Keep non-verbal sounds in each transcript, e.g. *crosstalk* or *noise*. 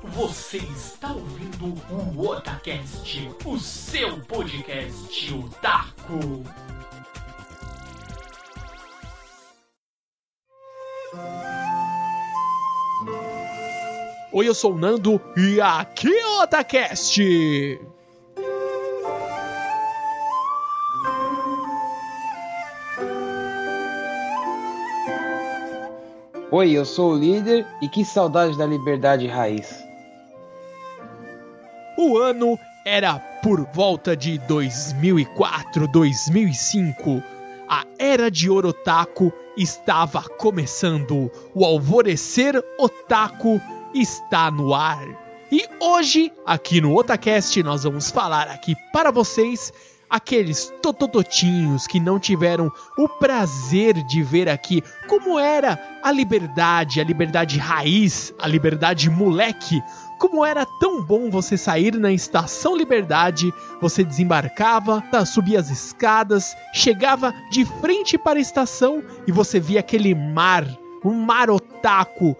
Você está ouvindo o Otacast, o seu podcast otaku. Oi, eu sou o Nando e aqui é o Otacast. Oi, eu sou o líder e que saudade da liberdade raiz. O ano era por volta de 2004, 2005. A era de Orotaku estava começando. O alvorecer otaku está no ar. E hoje, aqui no Otacast, nós vamos falar aqui para vocês aqueles totototinhos que não tiveram o prazer de ver aqui como era a liberdade, a liberdade raiz, a liberdade moleque. Como era tão bom você sair na estação Liberdade, você desembarcava, subia as escadas, chegava de frente para a estação e você via aquele mar, um mar otaku,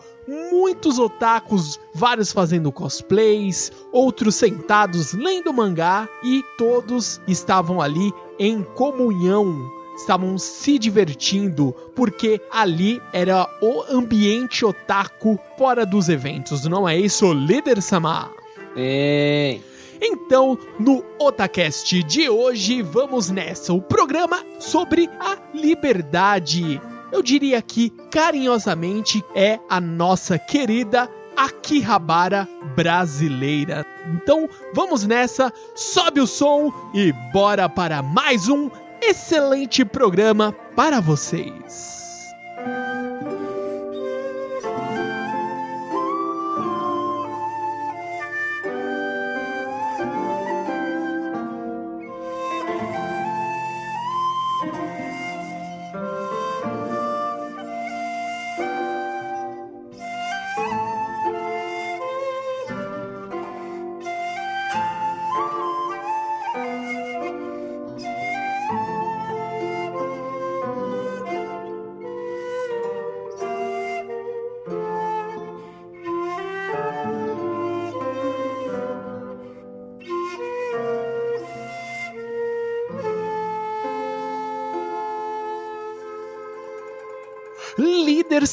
muitos otakus, vários fazendo cosplays, outros sentados lendo mangá e todos estavam ali em comunhão. Estavam se divertindo porque ali era o ambiente otaku fora dos eventos, não é isso, líder Sama? Ei. Então, no Otacast de hoje, vamos nessa, o programa sobre a liberdade eu diria que carinhosamente é a nossa querida Akihabara brasileira. Então vamos nessa, sobe o som e bora para mais um excelente programa para vocês.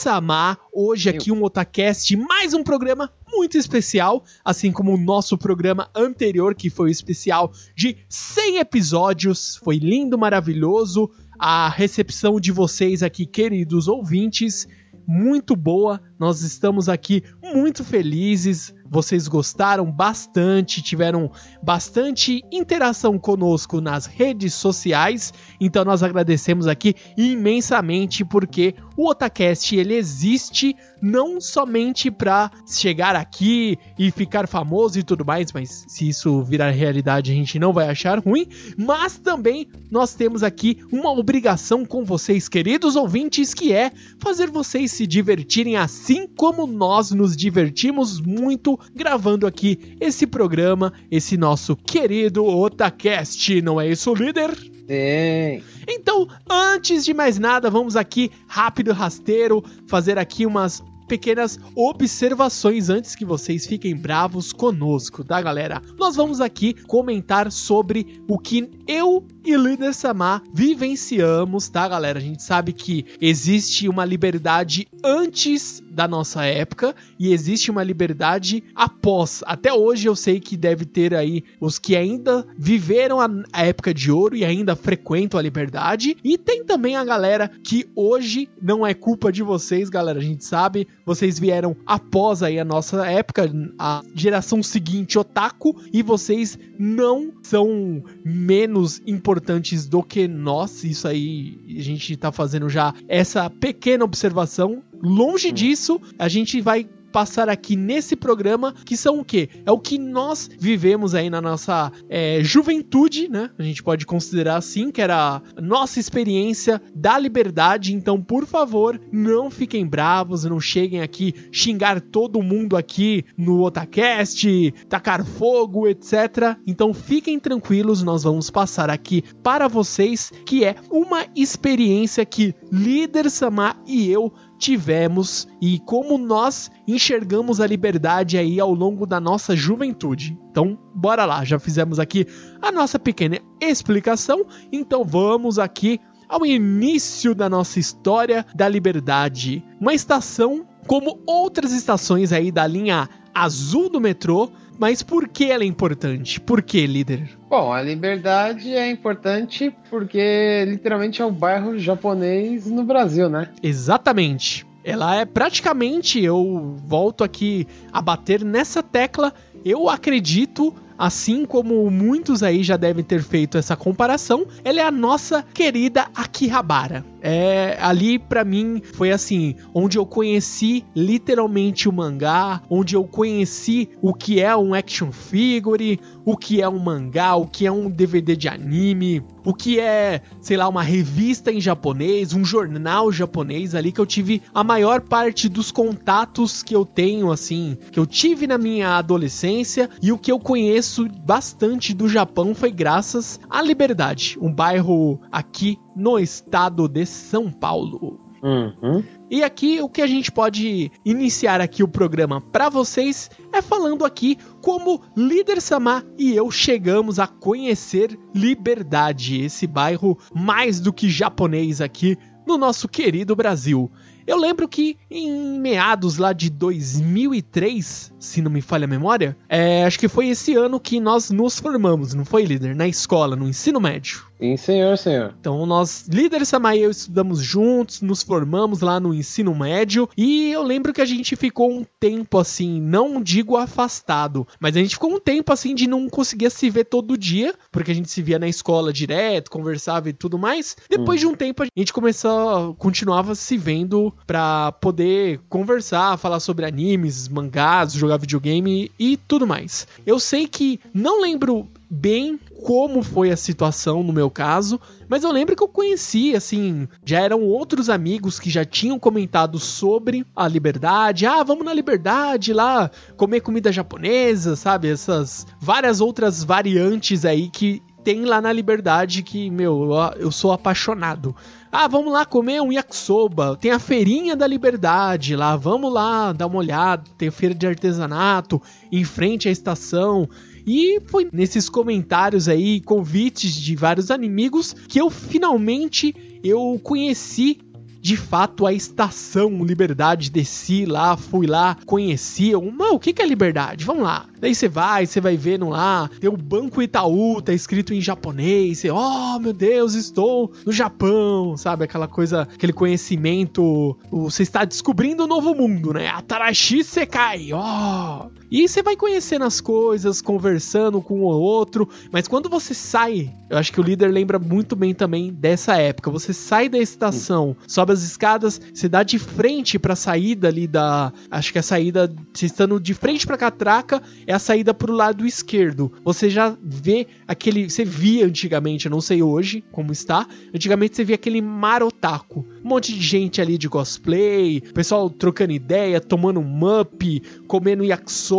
Samar, hoje aqui um Otacast, mais um programa muito especial, assim como o nosso programa anterior, que foi o especial de 100 episódios. Foi lindo, maravilhoso. A recepção de vocês aqui, queridos ouvintes, muito boa. Nós estamos aqui muito felizes. Vocês gostaram bastante, tiveram bastante interação conosco nas redes sociais. Então nós agradecemos aqui imensamente porque o Otacast ele existe não somente para chegar aqui e ficar famoso e tudo mais, mas se isso virar realidade a gente não vai achar ruim, mas também nós temos aqui uma obrigação com vocês, queridos ouvintes, que é fazer vocês se divertirem assim como nós nos divertimos muito gravando aqui esse programa, esse nosso querido Otacast, não é isso, líder? Sim. Então, antes de mais nada, vamos aqui rápido rasteiro fazer aqui umas pequenas observações antes que vocês fiquem bravos conosco, tá, galera? Nós vamos aqui comentar sobre o que eu e Líder Samar vivenciamos, tá, galera? A gente sabe que existe uma liberdade antes da nossa época e existe uma liberdade após. Até hoje eu sei que deve ter aí os que ainda viveram a, época de ouro e ainda frequentam a liberdade, e tem também a galera que hoje não é culpa de vocês, galera, a gente sabe, vocês vieram após aí a nossa época, a geração seguinte otaku, e vocês não são menos importantes do que nós. Isso aí a gente tá fazendo já essa pequena observação. Longe disso, a gente vai passar aqui nesse programa, que são o quê? É o que nós vivemos aí na nossa é, juventude, né? A gente pode considerar assim, que era a nossa experiência da liberdade. Então, por favor, não fiquem bravos, não cheguem aqui xingar todo mundo aqui no Otacast, tacar fogo, etc. Então, fiquem tranquilos, nós vamos passar aqui para vocês, que é uma experiência que Líder Samar e eu tivemos e como nós enxergamos a liberdade aí ao longo da nossa juventude. Então, bora lá, já fizemos aqui a nossa pequena explicação, então vamos aqui ao início da nossa história da liberdade. Uma estação como outras estações aí da linha azul do metrô, mas por que ela é importante? Por que, líder? Bom, a liberdade é importante porque literalmente é o bairro japonês no Brasil, né? Exatamente. Ela é praticamente, eu volto aqui a bater nessa tecla, eu acredito assim como muitos aí já devem ter feito essa comparação, ela é a nossa querida Akihabara. É, ali para mim foi assim, onde eu conheci literalmente o mangá, onde eu conheci o que é um action figure, o que é um mangá, o que é um DVD de anime, o que é, sei lá, uma revista em japonês, um jornal japonês ali que eu tive a maior parte dos contatos que eu tenho assim, que eu tive na minha adolescência e o que eu conheço bastante do Japão foi graças à Liberdade, um bairro aqui no estado de São Paulo. Uhum. E aqui o que a gente pode iniciar aqui o programa para vocês é falando aqui como Líder Samar e eu chegamos a conhecer Liberdade, esse bairro mais do que japonês aqui no nosso querido Brasil. Eu lembro que em meados lá de 2003, se não me falha a memória, é, acho que foi esse ano que nós nos formamos, não foi, líder? Na escola, no ensino médio. Sim, senhor, senhor. Então, nós, líderes Samai e eu estudamos juntos, nos formamos lá no ensino médio, e eu lembro que a gente ficou um tempo assim, não digo afastado, mas a gente ficou um tempo assim de não conseguir se ver todo dia, porque a gente se via na escola direto, conversava e tudo mais. Depois hum. de um tempo, a gente começou, continuava se vendo pra poder conversar, falar sobre animes, mangás, jogar videogame e tudo mais. Eu sei que não lembro bem como foi a situação no meu caso, mas eu lembro que eu conheci, assim, já eram outros amigos que já tinham comentado sobre a liberdade. Ah, vamos na liberdade lá comer comida japonesa, sabe? Essas várias outras variantes aí que tem lá na liberdade que, meu, eu sou apaixonado. Ah, vamos lá comer um yakisoba. Tem a feirinha da liberdade lá, vamos lá dar uma olhada. Tem feira de artesanato em frente à estação. E foi nesses comentários aí, convites de vários amigos, que eu finalmente eu conheci de fato a estação Liberdade. Desci lá, fui lá, conheci. Uma, o que, que é liberdade? Vamos lá. Daí você vai, você vai vendo lá, tem o Banco Itaú, tá escrito em japonês. Você, oh meu Deus, estou no Japão, sabe? Aquela coisa, aquele conhecimento. Você está descobrindo um novo mundo, né? Atarashi Sekai, ó. Oh. E você vai conhecendo as coisas, conversando com o outro. Mas quando você sai, eu acho que o líder lembra muito bem também dessa época. Você sai da estação, sobe as escadas, você dá de frente pra saída ali da. Acho que a saída, você estando de frente pra catraca, é a saída pro lado esquerdo. Você já vê aquele. Você via antigamente, eu não sei hoje como está. Antigamente você via aquele marotaco. Um monte de gente ali de cosplay, pessoal trocando ideia, tomando mup, comendo yakisoba,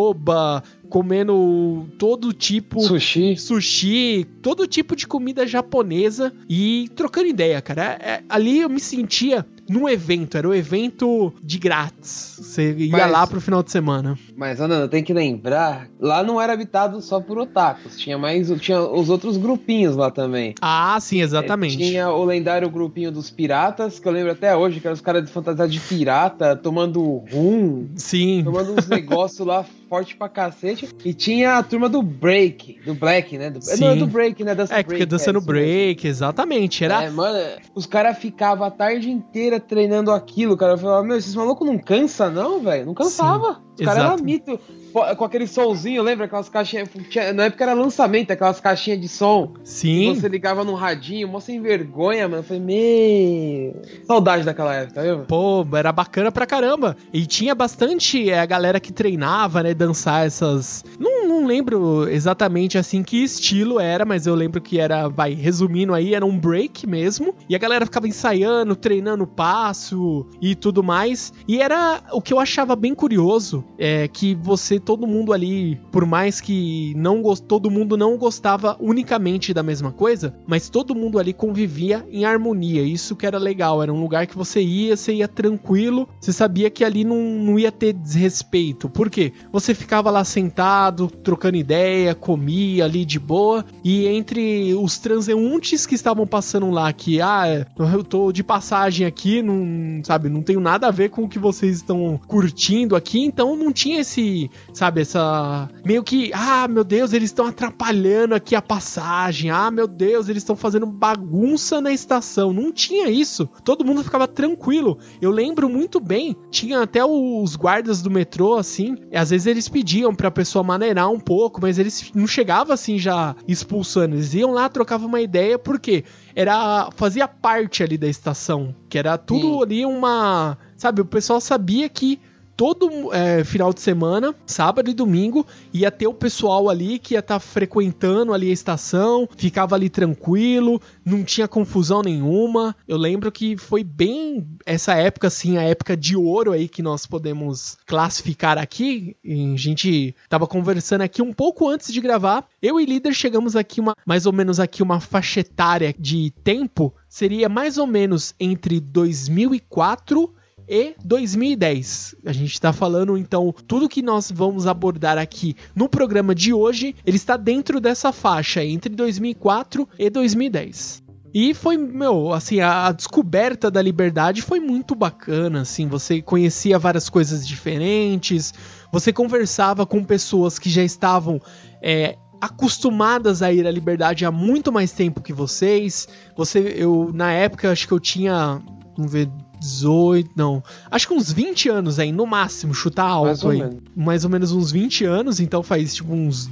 comendo todo tipo sushi, sushi, todo tipo de comida japonesa e trocando ideia, cara. É, ali eu me sentia num evento, era o um evento de grátis. Você ia mas, lá pro final de semana. Mas, Ana, tem que lembrar, lá não era habitado só por otakus, tinha mais, tinha os outros grupinhos lá também. Ah, sim, exatamente. É, tinha o lendário grupinho dos piratas, que eu lembro até hoje, que eram os caras de fantasia de pirata, tomando rum. Sim. Tomando uns *laughs* negócios lá forte pra cacete. E tinha a turma do break, do black, né? Do, Sim. Não, do break, né? Dança é, break, porque dançando é, break, exatamente. Era... É, mano, os caras ficavam a tarde inteira treinando aquilo, cara. Eu falava, meu, esses malucos não cansa não, velho? Não cansava. Sim. Os caras eram mito. Com aquele solzinho, lembra? Aquelas caixinhas. Na época era lançamento, aquelas caixinhas de som. Sim. você ligava no radinho, mó sem vergonha, mano. Eu falei, meu. Saudade daquela época, viu? Pô, era bacana pra caramba. E tinha bastante é, a galera que treinava, né? Dançar essas. Não, não lembro exatamente assim que estilo era, mas eu lembro que era, vai, resumindo aí, era um break mesmo. E a galera ficava ensaiando, treinando passo e tudo mais. E era o que eu achava bem curioso, é que você, todo mundo ali, por mais que não todo mundo não gostava unicamente da mesma coisa, mas todo mundo ali convivia em harmonia. Isso que era legal, era um lugar que você ia, você ia tranquilo, você sabia que ali não, não ia ter desrespeito. Por quê? Você ficava lá sentado, trocando ideia, comia ali de boa, e entre os transeuntes que estavam passando lá, que, ah, eu tô de passagem aqui, não, sabe, não tenho nada a ver com o que vocês estão curtindo aqui, então não tinha esse, sabe, essa. meio que, ah, meu Deus, eles estão atrapalhando aqui a passagem, ah, meu Deus, eles estão fazendo bagunça na estação. Não tinha isso. Todo mundo ficava tranquilo. Eu lembro muito bem, tinha até os guardas do metrô, assim, às vezes eles pediam pra pessoa maneirar um pouco, mas eles não chegavam assim já expulsando. Eles iam lá, trocavam uma ideia, porque era fazia parte ali da estação, que era tudo Sim. ali uma, sabe, o pessoal sabia que todo é, final de semana, sábado e domingo, ia ter o pessoal ali que ia estar tá frequentando ali a estação, ficava ali tranquilo, não tinha confusão nenhuma. Eu lembro que foi bem essa época, assim, a época de ouro aí que nós podemos classificar aqui. E a gente tava conversando aqui um pouco antes de gravar. Eu e líder chegamos aqui uma, mais ou menos aqui uma faixa etária de tempo seria mais ou menos entre 2004 e 2010. A gente está falando então tudo que nós vamos abordar aqui no programa de hoje, ele está dentro dessa faixa entre 2004 e 2010. E foi, meu, assim, a, a, descoberta da liberdade foi muito bacana, assim, você conhecia várias coisas diferentes, você conversava com pessoas que já estavam é, acostumadas a ir à liberdade há muito mais tempo que vocês. Você, eu, na época, acho que eu tinha, vamos ver, 18, não. Acho que uns 20 anos aí, no máximo, chutar alto mais aí. Menos. Mais ou menos uns 20 anos, então faz tipo uns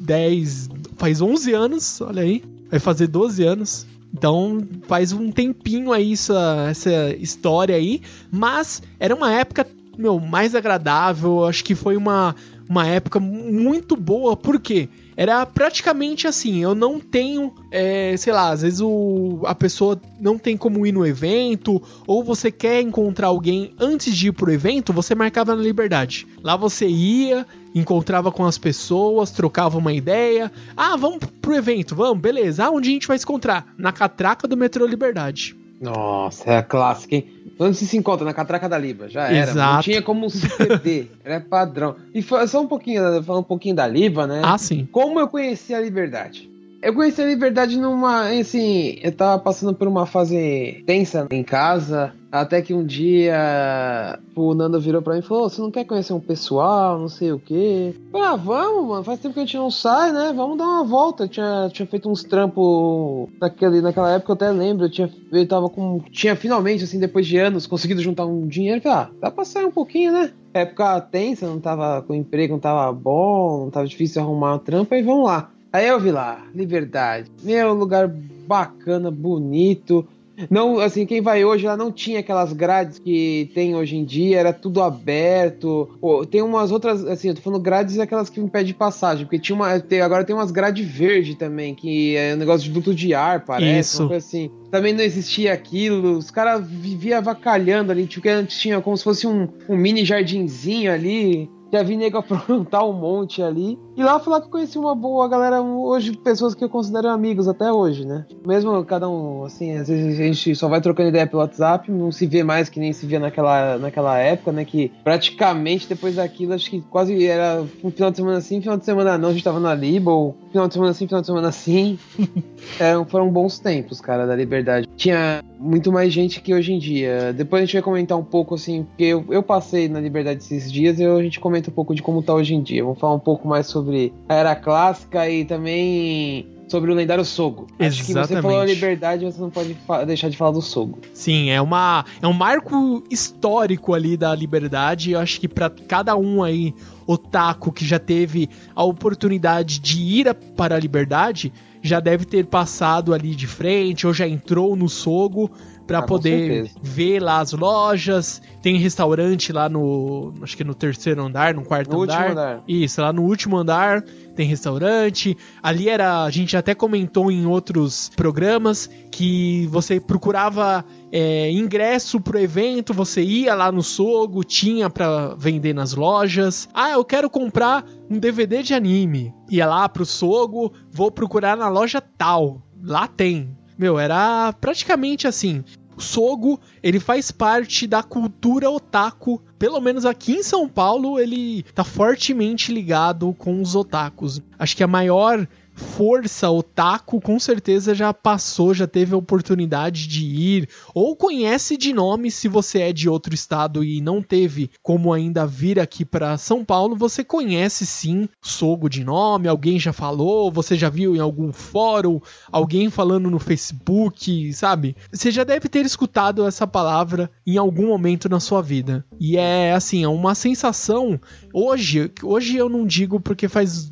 10, faz 11 anos, olha aí. Vai fazer 12 anos. Então faz um tempinho aí essa, essa história aí, mas era uma época, meu, mais agradável, acho que foi uma, uma época muito boa, por quê? Era praticamente assim, eu não tenho, é, sei lá, às vezes o, a pessoa não tem como ir no evento, ou você quer encontrar alguém antes de ir pro evento, você marcava na Liberdade. Lá você ia, encontrava com as pessoas, trocava uma ideia. Ah, vamos pro evento, vamos, beleza. Ah, onde a gente vai se encontrar? Na catraca do metrô Liberdade. Nossa, é a clássica, hein? Onde se, se encontra? Na Catraca da Liba, já era. Exato. Não tinha como se perder, *laughs* era padrão. E só um pouquinho, falando um pouquinho da Liba, né? Ah, sim. Como eu conheci a Liberdade? Eu conheci a Liberdade numa. Assim, eu tava passando por uma fase tensa em casa. Até que um dia o Nando virou pra mim e falou: Você não quer conhecer um pessoal, não sei o quê? falei, ah, vamos, mano. Faz tempo que a gente não sai, né? Vamos dar uma volta. Eu tinha, tinha feito uns trampos naquele, naquela época, eu até lembro. Eu, tinha, eu tava com. Tinha finalmente, assim, depois de anos, conseguido juntar um dinheiro. Falei, ah, dá pra sair um pouquinho, né? Época tensa, não tava com emprego, não tava bom, não tava difícil arrumar um trampo, aí vamos lá. Aí eu vi lá, Liberdade. Meu lugar bacana, bonito. Não, assim, quem vai hoje lá não tinha aquelas grades que tem hoje em dia, era tudo aberto. Pô, tem umas outras, assim, eu tô falando grades aquelas que impedem passagem, porque tinha uma, tem, agora tem umas grades verde também, que é um negócio de duto de ar, parece, Isso. assim. Também não existia aquilo, os caras viviam avacalhando ali, tipo, que antes tinha como se fosse um, um mini jardinzinho ali, já vi nego *laughs* aprontar um monte ali. E lá falar que eu conheci uma boa galera, hoje, pessoas que eu considero amigos até hoje, né? Mesmo cada um, assim, às vezes a gente só vai trocando ideia pelo WhatsApp, não se vê mais que nem se via naquela, naquela época, né? Que praticamente depois daquilo, acho que quase era um final de semana assim, final de semana não, a gente tava na Liba, ou final de semana assim, final de semana assim. *laughs* é, foram bons tempos, cara, da liberdade. Tinha muito mais gente que hoje em dia. Depois a gente vai comentar um pouco, assim, porque eu, eu passei na liberdade esses dias e a gente comenta comenta um pouco de como tá hoje em dia. Vamos falar um pouco mais sobre a era clássica e também sobre o lendário Sogo. Exatamente. Acho que você falou a liberdade, você não pode deixar de falar do Sogo. Sim, é uma é um marco histórico ali da liberdade. Eu acho que para cada um aí otaku que já teve a oportunidade de ir para a liberdade, já deve ter passado ali de frente ou já entrou no Sogo, para ah, poder ver lá as lojas. Tem restaurante lá no, acho que no terceiro andar, no quarto no andar. andar. Isso, lá no último andar tem restaurante. Ali era, a gente até comentou em outros programas que você procurava é, ingresso pro evento, você ia lá no Sogo, tinha para vender nas lojas. Ah, eu quero comprar um DVD de anime. Ia lá pro Sogo, vou procurar na loja tal. Lá tem. Meu, era praticamente assim. O Sogo, ele faz parte da cultura otaku. Pelo menos aqui em São Paulo, ele tá fortemente ligado com os otakus. Acho que a maior força otaku com certeza já passou, já teve a oportunidade de ir, ou conhece de nome se você é de outro estado e não teve como ainda vir aqui para São Paulo, você conhece sim Sogo de nome, alguém já falou, você já viu em algum fórum, alguém falando no Facebook, sabe? Você já deve ter escutado essa palavra em algum momento na sua vida. E é assim, é uma sensação hoje, hoje eu não digo porque faz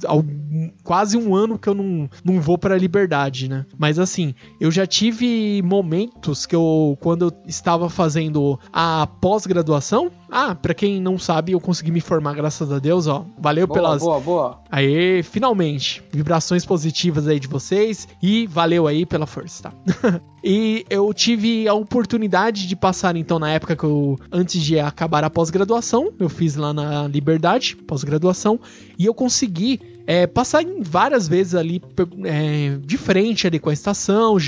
quase um ano que eu não, não vou pra liberdade, né? Mas assim, eu já tive momentos que eu, quando eu estava fazendo a pós-graduação, ah, pra quem não sabe, eu consegui me formar, graças a Deus, ó. Valeu boa, pelas. Boa, boa. Aê, finalmente. Vibrações positivas aí de vocês e valeu aí pela força, tá? *laughs* e eu tive a oportunidade de passar, então, na época que eu. Antes de acabar a pós-graduação, eu fiz lá na Liberdade, pós-graduação, e eu consegui é, passar várias vezes ali é, de frente ali com a estação,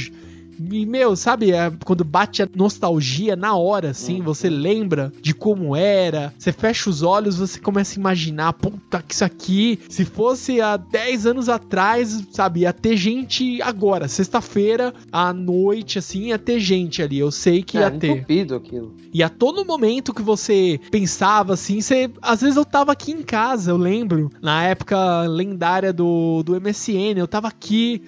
e, meu, sabe, é, quando bate a nostalgia na hora, assim, uhum. você lembra de como era, você fecha os olhos, você começa a imaginar, puta, que isso aqui, se fosse há 10 anos atrás, sabe, ia ter gente agora, sexta-feira, à noite, assim, ia ter gente ali, eu sei que é, ia ter. aquilo. E a todo momento que você pensava, assim, você, às vezes eu tava aqui em casa, eu lembro, na época lendária do, do MSN, eu tava aqui,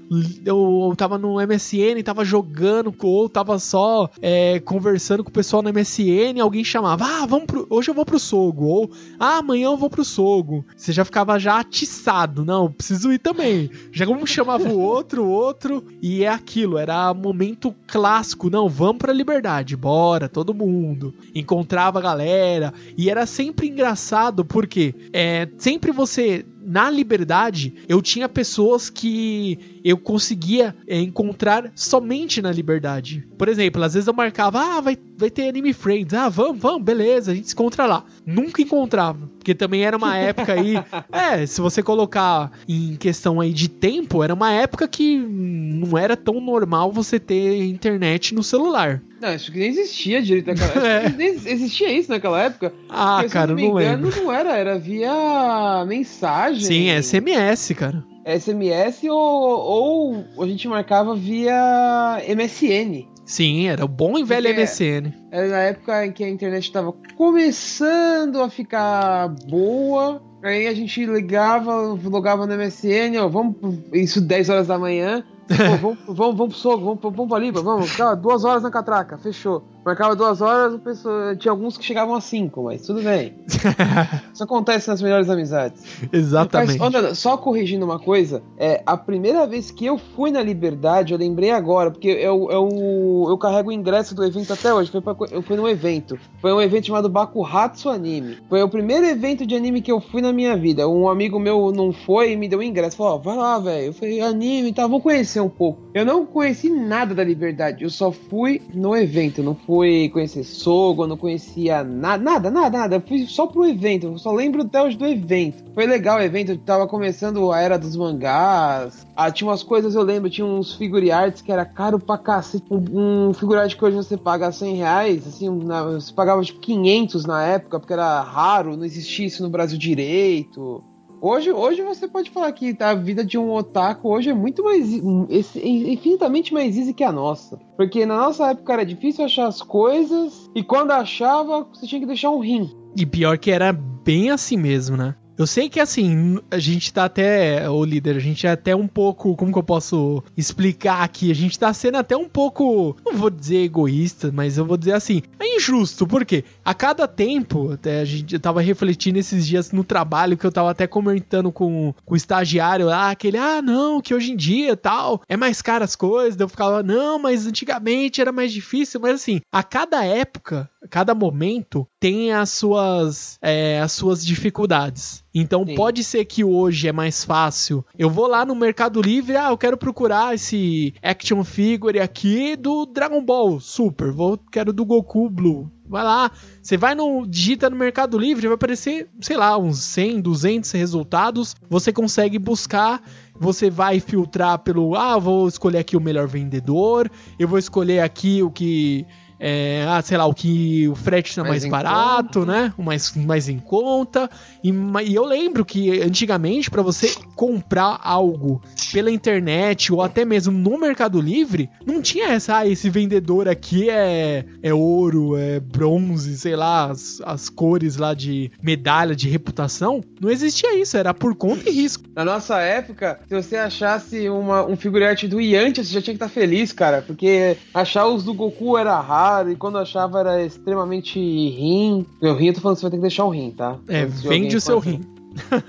eu, eu tava no MSN, tava jogando jogando ou tava só é, conversando com o pessoal no MSN, alguém chamava, ah, vamos pro, hoje eu vou pro Sogo, ou ah, amanhã eu vou pro Sogo. Você já ficava já atiçado, não, preciso ir também. Já um chamava o outro, o outro, e é aquilo, era momento clássico, não, vamos pra liberdade, bora, todo mundo. Encontrava a galera, e era sempre engraçado, porque é, sempre você na liberdade, eu tinha pessoas que eu conseguia é, encontrar somente na liberdade. Por exemplo, às vezes eu marcava, ah, vai, vai ter Anime Friends, ah, vamos, vamos, beleza, a gente se encontra lá. Nunca encontrava, porque também era uma época aí, *laughs* é, se você colocar em questão aí de tempo, era uma época que não era tão normal você ter internet no celular. Não, acho que nem existia direito naquela *laughs* época. É. Nem existia isso naquela época. Ah, Porque, cara, não, me não engano, lembro. não era, era via mensagem. Sim, SMS, cara. SMS ou, ou a gente marcava via MSN. Sim, era o bom e velho Porque MSN. Era na época em que a internet estava começando a ficar boa. Aí a gente ligava, logava no MSN, ó, vamos, isso 10 horas da manhã. Pô, vamos, vamos, vamos pro soco, vamos, vamos pra Liba, vamos. Tá, duas horas na catraca, fechou. Marcava duas horas, tinha alguns que chegavam a cinco, mas tudo bem. *laughs* Isso acontece nas melhores amizades. Exatamente. Mas, só corrigindo uma coisa, é, a primeira vez que eu fui na Liberdade, eu lembrei agora, porque eu, eu, eu carrego o ingresso do evento até hoje, foi pra, eu fui num evento. Foi um evento chamado Bakuhatsu Anime. Foi o primeiro evento de anime que eu fui na minha vida. Um amigo meu não foi e me deu o ingresso. Falou, ó, vai lá, velho. Eu falei, anime, tá, vamos conhecer um pouco. Eu não conheci nada da Liberdade, eu só fui no evento, não fui fui conhecer Sogo, não conhecia nada, nada, nada, nada. Eu fui só pro evento, eu só lembro até hoje do evento. Foi legal o evento, tava começando a era dos mangás. Ah, tinha umas coisas, eu lembro, tinha uns figure arts que era caro pra cacete. Um, um figure art que hoje você paga 100 reais, assim, na, você pagava tipo 500 na época, porque era raro, não existia isso no Brasil direito. Hoje, hoje você pode falar que a vida de um otaku hoje é muito mais infinitamente mais easy que a nossa. Porque na nossa época era difícil achar as coisas e quando achava, você tinha que deixar um rim. E pior que era bem assim mesmo, né? Eu sei que assim, a gente tá até, o líder, a gente é até um pouco, como que eu posso explicar aqui? A gente tá sendo até um pouco, não vou dizer egoísta, mas eu vou dizer assim, é injusto, porque a cada tempo, até a gente eu tava refletindo esses dias no trabalho que eu tava até comentando com, com o estagiário lá, aquele, ah, não, que hoje em dia tal, é mais caro as coisas, eu ficava, não, mas antigamente era mais difícil, mas assim, a cada época, cada momento tem as suas, é, as suas dificuldades. Então Sim. pode ser que hoje é mais fácil. Eu vou lá no Mercado Livre, ah, eu quero procurar esse action figure aqui do Dragon Ball Super, vou quero do Goku Blue. Vai lá, você vai no digita no Mercado Livre, vai aparecer, sei lá, uns 100, 200 resultados. Você consegue buscar, você vai filtrar pelo, ah, vou escolher aqui o melhor vendedor, eu vou escolher aqui o que é, ah, sei lá, o que o frete está mais, mais barato, conta. né? O mais, mais em conta. E, e eu lembro que antigamente, para você comprar algo pela internet ou até mesmo no Mercado Livre, não tinha essa, ah, esse vendedor aqui é, é ouro, é bronze, sei lá, as, as cores lá de medalha de reputação. Não existia isso, era por conta e risco. Na nossa época, se você achasse uma, um figurante do Yanti, você já tinha que estar tá feliz, cara, porque achar os do Goku era raro e quando achava era extremamente rim. Meu rim, eu tô falando que você vai ter que deixar o rim, tá? É, vende o seu rim.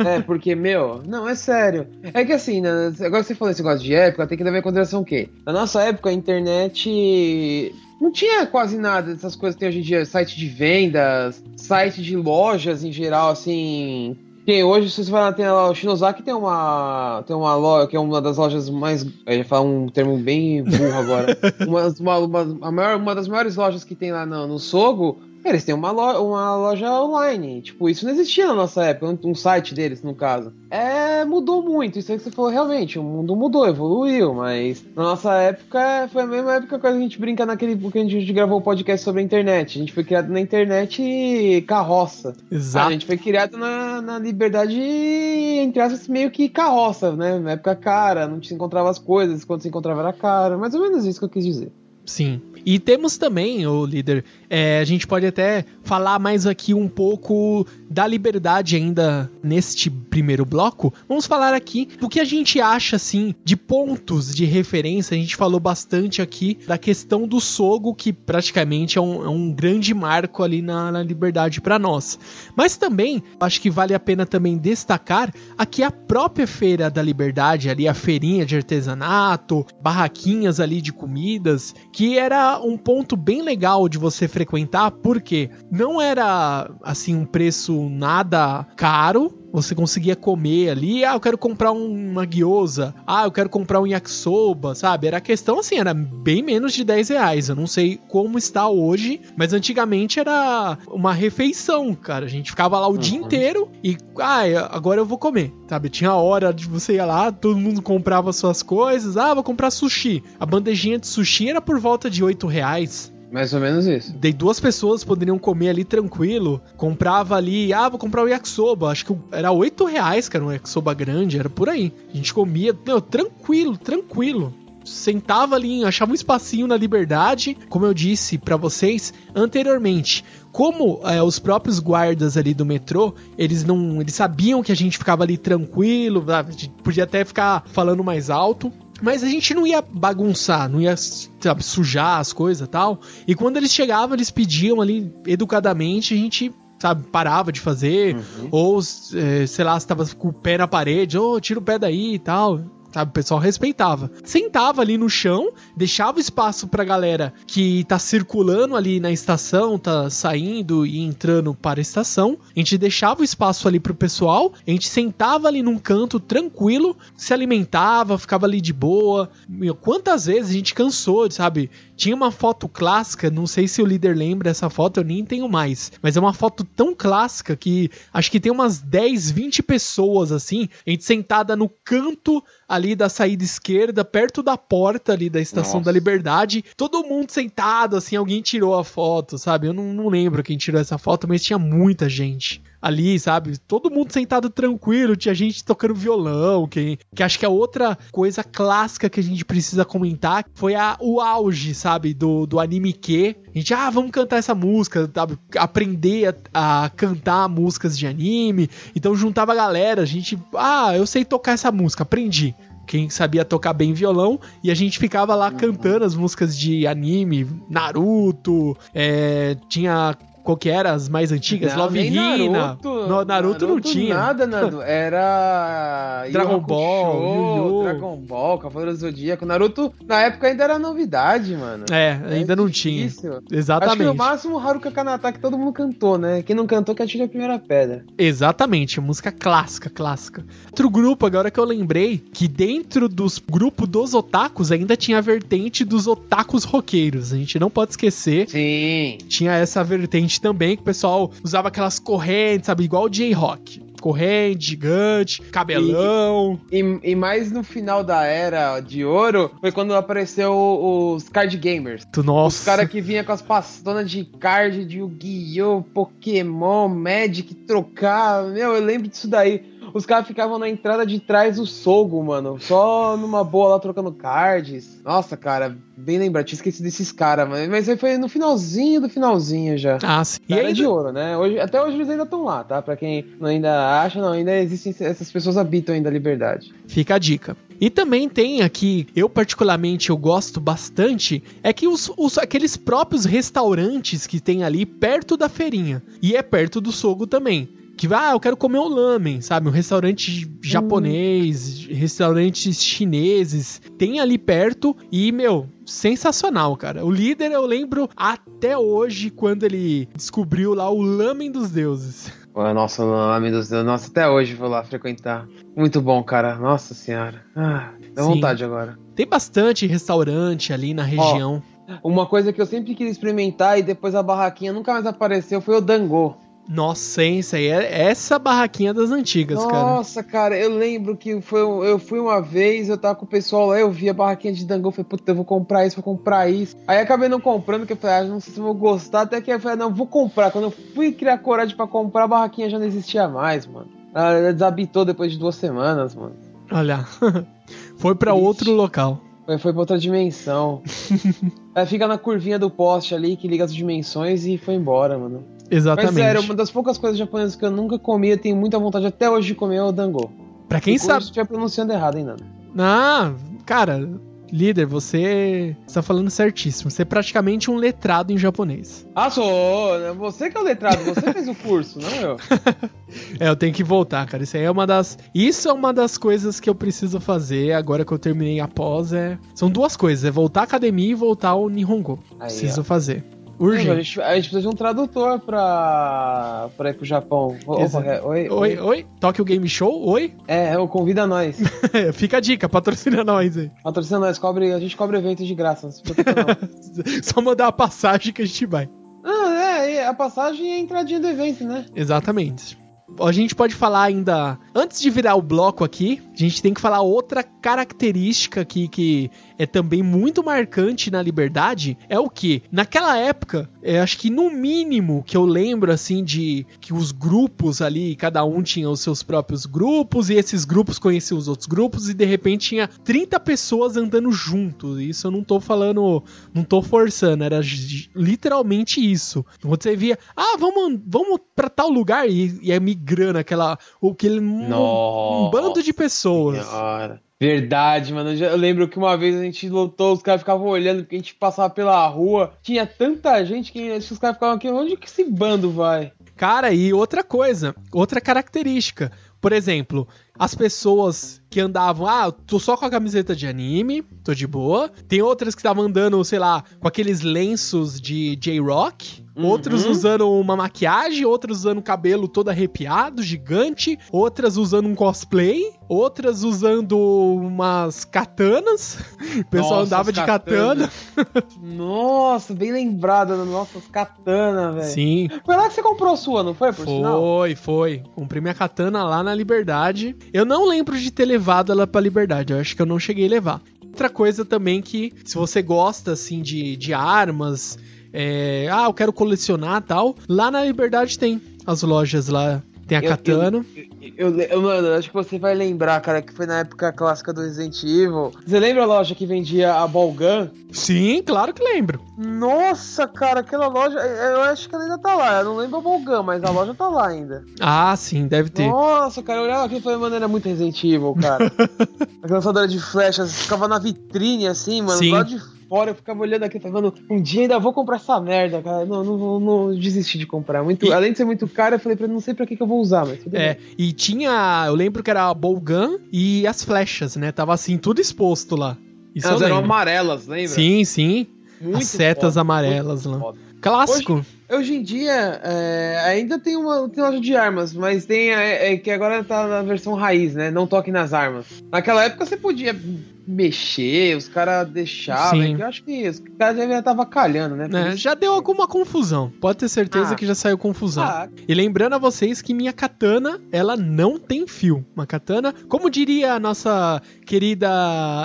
é, porque, meu, não, é sério. É que assim, né, agora você falou esse negócio de época, tem que levar em consideração o quê? Na nossa época, a internet não tinha quase nada dessas coisas que tem hoje em dia, site de vendas, site de lojas em geral, assim, porque hoje, se você vai lá, tem a, o Shinozaki tem uma, tem uma loja, que é uma das lojas mais. Eu ia falar um termo bem burro agora. *laughs* uma, uma, uma, maior, uma das maiores lojas que tem lá no, no Sogo eles têm uma loja, uma loja online. Tipo, isso não existia na nossa época, um, site deles, no caso. É, mudou muito. Isso aí que você falou, realmente, o mundo mudou, evoluiu, mas na nossa época foi a mesma época que a gente brinca naquele que a gente gravou o um podcast sobre a internet. A gente foi criado na internet carroça. Exato. A gente foi criado na, na liberdade, entre aspas, meio que carroça, né? Na época cara, não se encontrava as coisas, quando se encontrava era cara. Mais ou menos isso que eu quis dizer. Sim. E temos também, o líder, é, a gente pode até falar mais aqui um pouco da liberdade ainda neste primeiro bloco. Vamos falar aqui do que a gente acha, assim, de pontos de referência. A gente falou bastante aqui da questão do Sogo, que praticamente é um, é um grande marco ali na, na liberdade para nós. Mas também, acho que vale a pena também destacar aqui a própria Feira da Liberdade, ali a feirinha de artesanato, barraquinhas ali de comidas, que era um ponto bem legal de você frequentar, porque não era assim um preço nada caro, você conseguia comer ali, ah, eu quero comprar uma gyoza, ah, eu quero comprar um yakisoba, sabe? Era questão assim, era bem menos de 10 reais. Eu não sei como está hoje, mas antigamente era uma refeição, cara. A gente ficava lá o uhum. dia inteiro e, ah, agora eu vou comer, sabe? Tinha hora de você ir lá, todo mundo comprava suas coisas, ah, vou comprar sushi. A bandejinha de sushi era por volta de 8 reais. Mais ou menos isso. Daí duas pessoas poderiam comer ali tranquilo. Comprava ali, ah, vou comprar o yakisoba. Acho que era 8 reais, cara, um yakisoba grande, era por aí. A gente comia, meu, tranquilo, tranquilo sentava ali, achava um espacinho na liberdade, como eu disse para vocês anteriormente. Como é, os próprios guardas ali do metrô, eles não, eles sabiam que a gente ficava ali tranquilo, podia até ficar falando mais alto. Mas a gente não ia bagunçar, não ia sabe, sujar as coisas e tal. E quando eles chegavam, eles pediam ali educadamente, a gente sabe, parava de fazer, uhum. ou, é, sei lá, se tava com o pé na parede, ou oh, tira o pé daí e tal sabe? O pessoal respeitava. Sentava ali no chão, deixava espaço pra galera que tá circulando ali na estação, tá saindo e entrando para a estação. A gente deixava o espaço ali pro pessoal, a gente sentava ali num canto tranquilo, se alimentava, ficava ali de boa. Meu, quantas vezes a gente cansou, sabe? Tinha uma foto clássica, não sei se o líder lembra essa foto, eu nem tenho mais. Mas é uma foto tão clássica que acho que tem umas 10, 20 pessoas assim, a gente sentada no canto ali da saída esquerda, perto da porta ali da Estação Nossa. da Liberdade. Todo mundo sentado, assim, alguém tirou a foto, sabe? Eu não, não lembro quem tirou essa foto, mas tinha muita gente ali, sabe? Todo mundo sentado tranquilo, tinha gente tocando violão, que, que acho que é outra coisa clássica que a gente precisa comentar, foi a, o auge, sabe, do, do anime que a gente, ah, vamos cantar essa música, sabe? aprender a, a, cantar músicas de anime. Então juntava a galera, a gente, ah, eu sei tocar essa música, aprendi quem sabia tocar bem violão, e a gente ficava lá cantando as músicas de anime, Naruto, é, tinha qual que era? As mais antigas? Não, Love Hina. Naruto, no, Naruto, Naruto, não tinha. Nada, Nando. *laughs* Era. Dragon Ball, Yu -Yu. Dragon Ball, Cavaleiro Zodíaco. Naruto, na época, ainda era novidade, mano. É, ainda é não difícil. tinha. Exatamente. Acho que no máximo Haruka Kanata que todo mundo cantou, né? Quem não cantou que atire a primeira pedra. Exatamente, música clássica, clássica. Outro grupo, agora que eu lembrei, que dentro dos grupos dos otakus ainda tinha a vertente dos otakus roqueiros. A gente não pode esquecer. Sim. Tinha essa vertente também, que o pessoal usava aquelas correntes, sabe? Igual o J-Rock corrente, gigante, cabelão. E, e, e, mais no final da era de ouro foi quando apareceu os card gamers. Nossa. Os caras que vinha com as pastonas de card de Yu-Gi-Oh!, Pokémon, Magic, trocar. Meu, eu lembro disso daí. Os caras ficavam na entrada de trás do Sogo, mano. Só numa boa lá trocando cards. Nossa, cara, bem lembrado. Tinha esquecido desses caras, mas aí foi no finalzinho do finalzinho já. Ah, sim. E ainda... de ouro, né? Hoje, até hoje eles ainda estão lá, tá? Pra quem ainda acha, não, ainda existem. Essas pessoas habitam ainda a liberdade. Fica a dica. E também tem aqui, eu particularmente eu gosto bastante, é que os, os, aqueles próprios restaurantes que tem ali perto da feirinha. E é perto do Sogo também que ah, eu quero comer um lamen, sabe? Um restaurante japonês, hum. restaurantes chineses, tem ali perto e, meu, sensacional, cara. O líder eu lembro até hoje quando ele descobriu lá o lamen dos deuses. Nossa, o lamen dos deuses. Nossa, até hoje vou lá frequentar. Muito bom, cara. Nossa senhora. Ah, dá Sim. vontade agora. Tem bastante restaurante ali na região. uma coisa que eu sempre quis experimentar e depois a barraquinha nunca mais apareceu foi o dango. Nossa, hein, isso aí é essa barraquinha das antigas, Nossa, cara. Nossa, cara, eu lembro que foi, eu fui uma vez, eu tava com o pessoal lá, eu vi a barraquinha de dango, eu falei, puta, eu vou comprar isso, vou comprar isso. Aí acabei não comprando, porque eu falei, ah, não sei se eu vou gostar, até que eu falei, não, vou comprar. Quando eu fui criar coragem para comprar, a barraquinha já não existia mais, mano. Ela desabitou depois de duas semanas, mano. Olha, *laughs* foi para outro local. Foi, foi pra outra dimensão. *laughs* Ela fica na curvinha do poste ali, que liga as dimensões e foi embora, mano. Exatamente. Mas sério, uma das poucas coisas japonesas que eu nunca comi, eu tenho muita vontade até hoje de comer é o dango. Pra quem sabe. Se estiver pronunciando errado ainda. Ah, cara, líder, você está falando certíssimo. Você é praticamente um letrado em japonês. Ah, sou! Você que é o letrado, você fez o curso, não eu. *laughs* é, eu tenho que voltar, cara. Isso aí é uma das. Isso é uma das coisas que eu preciso fazer agora que eu terminei a pós. É... São duas coisas: é voltar à academia e voltar ao Nihongo. Aí, preciso ó. fazer. Urgente. a, gente, a, gente, precisa de um tradutor pra, pra ir pro Japão. Opa, é, oi, oi, oi, oi. Toque o Game Show, oi? É, eu convido a nós. *laughs* Fica a dica, patrocina nós aí. Patrocina nós, cobre, a gente cobre eventos de graça. Não se não. *laughs* Só mandar a passagem que a gente vai. Ah, é, a passagem é a entradinha do evento, né? Exatamente a gente pode falar ainda. Antes de virar o bloco aqui, a gente tem que falar outra característica aqui que é também muito marcante na liberdade. É o que? Naquela época, é, acho que no mínimo que eu lembro assim de que os grupos ali, cada um tinha os seus próprios grupos, e esses grupos conheciam os outros grupos, e de repente tinha 30 pessoas andando juntos. Isso eu não tô falando, não tô forçando, era literalmente isso. Quando você via, ah, vamos, vamos pra tal lugar, e, e é migrando aquela. Aquele um, um bando de pessoas. Senhora. Verdade, mano. Eu lembro que uma vez a gente lutou, os caras ficavam olhando, porque a gente passava pela rua. Tinha tanta gente que os caras ficavam aqui, onde que esse bando vai? Cara, e outra coisa, outra característica. Por exemplo, as pessoas que andavam, ah, tô só com a camiseta de anime, tô de boa. Tem outras que estavam andando, sei lá, com aqueles lenços de J-Rock. Uhum. Outros usando uma maquiagem, outros usando cabelo todo arrepiado, gigante. Outras usando um cosplay. Outras usando umas katanas. O pessoal Nossa, andava de katana. Nossa, bem lembrada das nossas katanas, velho. Sim. Foi lá que você comprou a sua, não foi, por foi, sinal? Foi, foi. Comprei minha katana lá na Liberdade. Eu não lembro de ter levado ela pra Liberdade. Eu acho que eu não cheguei a levar. Outra coisa também que, se você gosta, assim, de, de armas, é, ah, eu quero colecionar tal, lá na Liberdade tem as lojas lá Tem a Katana. Eu, eu, eu, mano, acho que você vai lembrar, cara, que foi na época clássica do Resident Evil. Você lembra a loja que vendia a Bolgan? Sim, claro que lembro. Nossa, cara, aquela loja. Eu acho que ela ainda tá lá. Eu não lembro a Bolgan, mas a loja tá lá ainda. Ah, sim, deve ter. Nossa, cara, eu olhava aqui e falei, mano, era muito Resident Evil, cara. *laughs* a lançadora de flechas ficava na vitrine assim, mano, sim. de fora, eu ficava olhando aqui, falando, um dia ainda vou comprar essa merda, cara. Não, não, não, não desisti de comprar. Muito, e... Além de ser muito caro, eu falei pra não sei pra que, que eu vou usar, mas É, bem. e tinha, eu lembro que era a Bolgan e as flechas, né? Tava assim, tudo exposto lá. Isso Elas eram amarelas, lembra? Sim, sim. Muito as setas foda, amarelas lá. Foda. Clássico. Hoje, hoje em dia, é, ainda tem uma tem loja de armas, mas tem é, é, que agora tá na versão raiz, né? Não toque nas armas. Naquela época você podia mexer, os caras deixavam. Né? Eu acho que os caras já estavam calhando, né? É, já deu alguma confusão. Pode ter certeza ah. que já saiu confusão. Ah. E lembrando a vocês que minha katana, ela não tem fio. Uma katana, como diria a nossa querida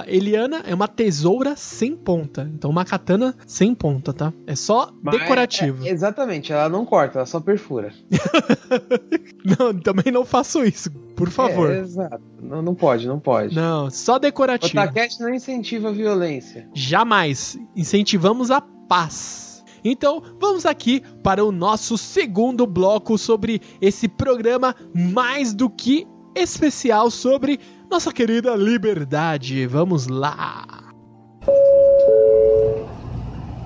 Eliana, é uma tesoura sem ponta. Então, uma katana sem ponta, tá? É só Mas decorativo. É, exatamente, ela não corta, ela só perfura. *laughs* não, também não faço isso. Por favor. É, exato. Não, não pode, não pode. Não, só decorativo. O Takeshi não incentiva a violência. Jamais. Incentivamos a paz. Então, vamos aqui para o nosso segundo bloco sobre esse programa mais do que especial sobre nossa querida liberdade. Vamos lá.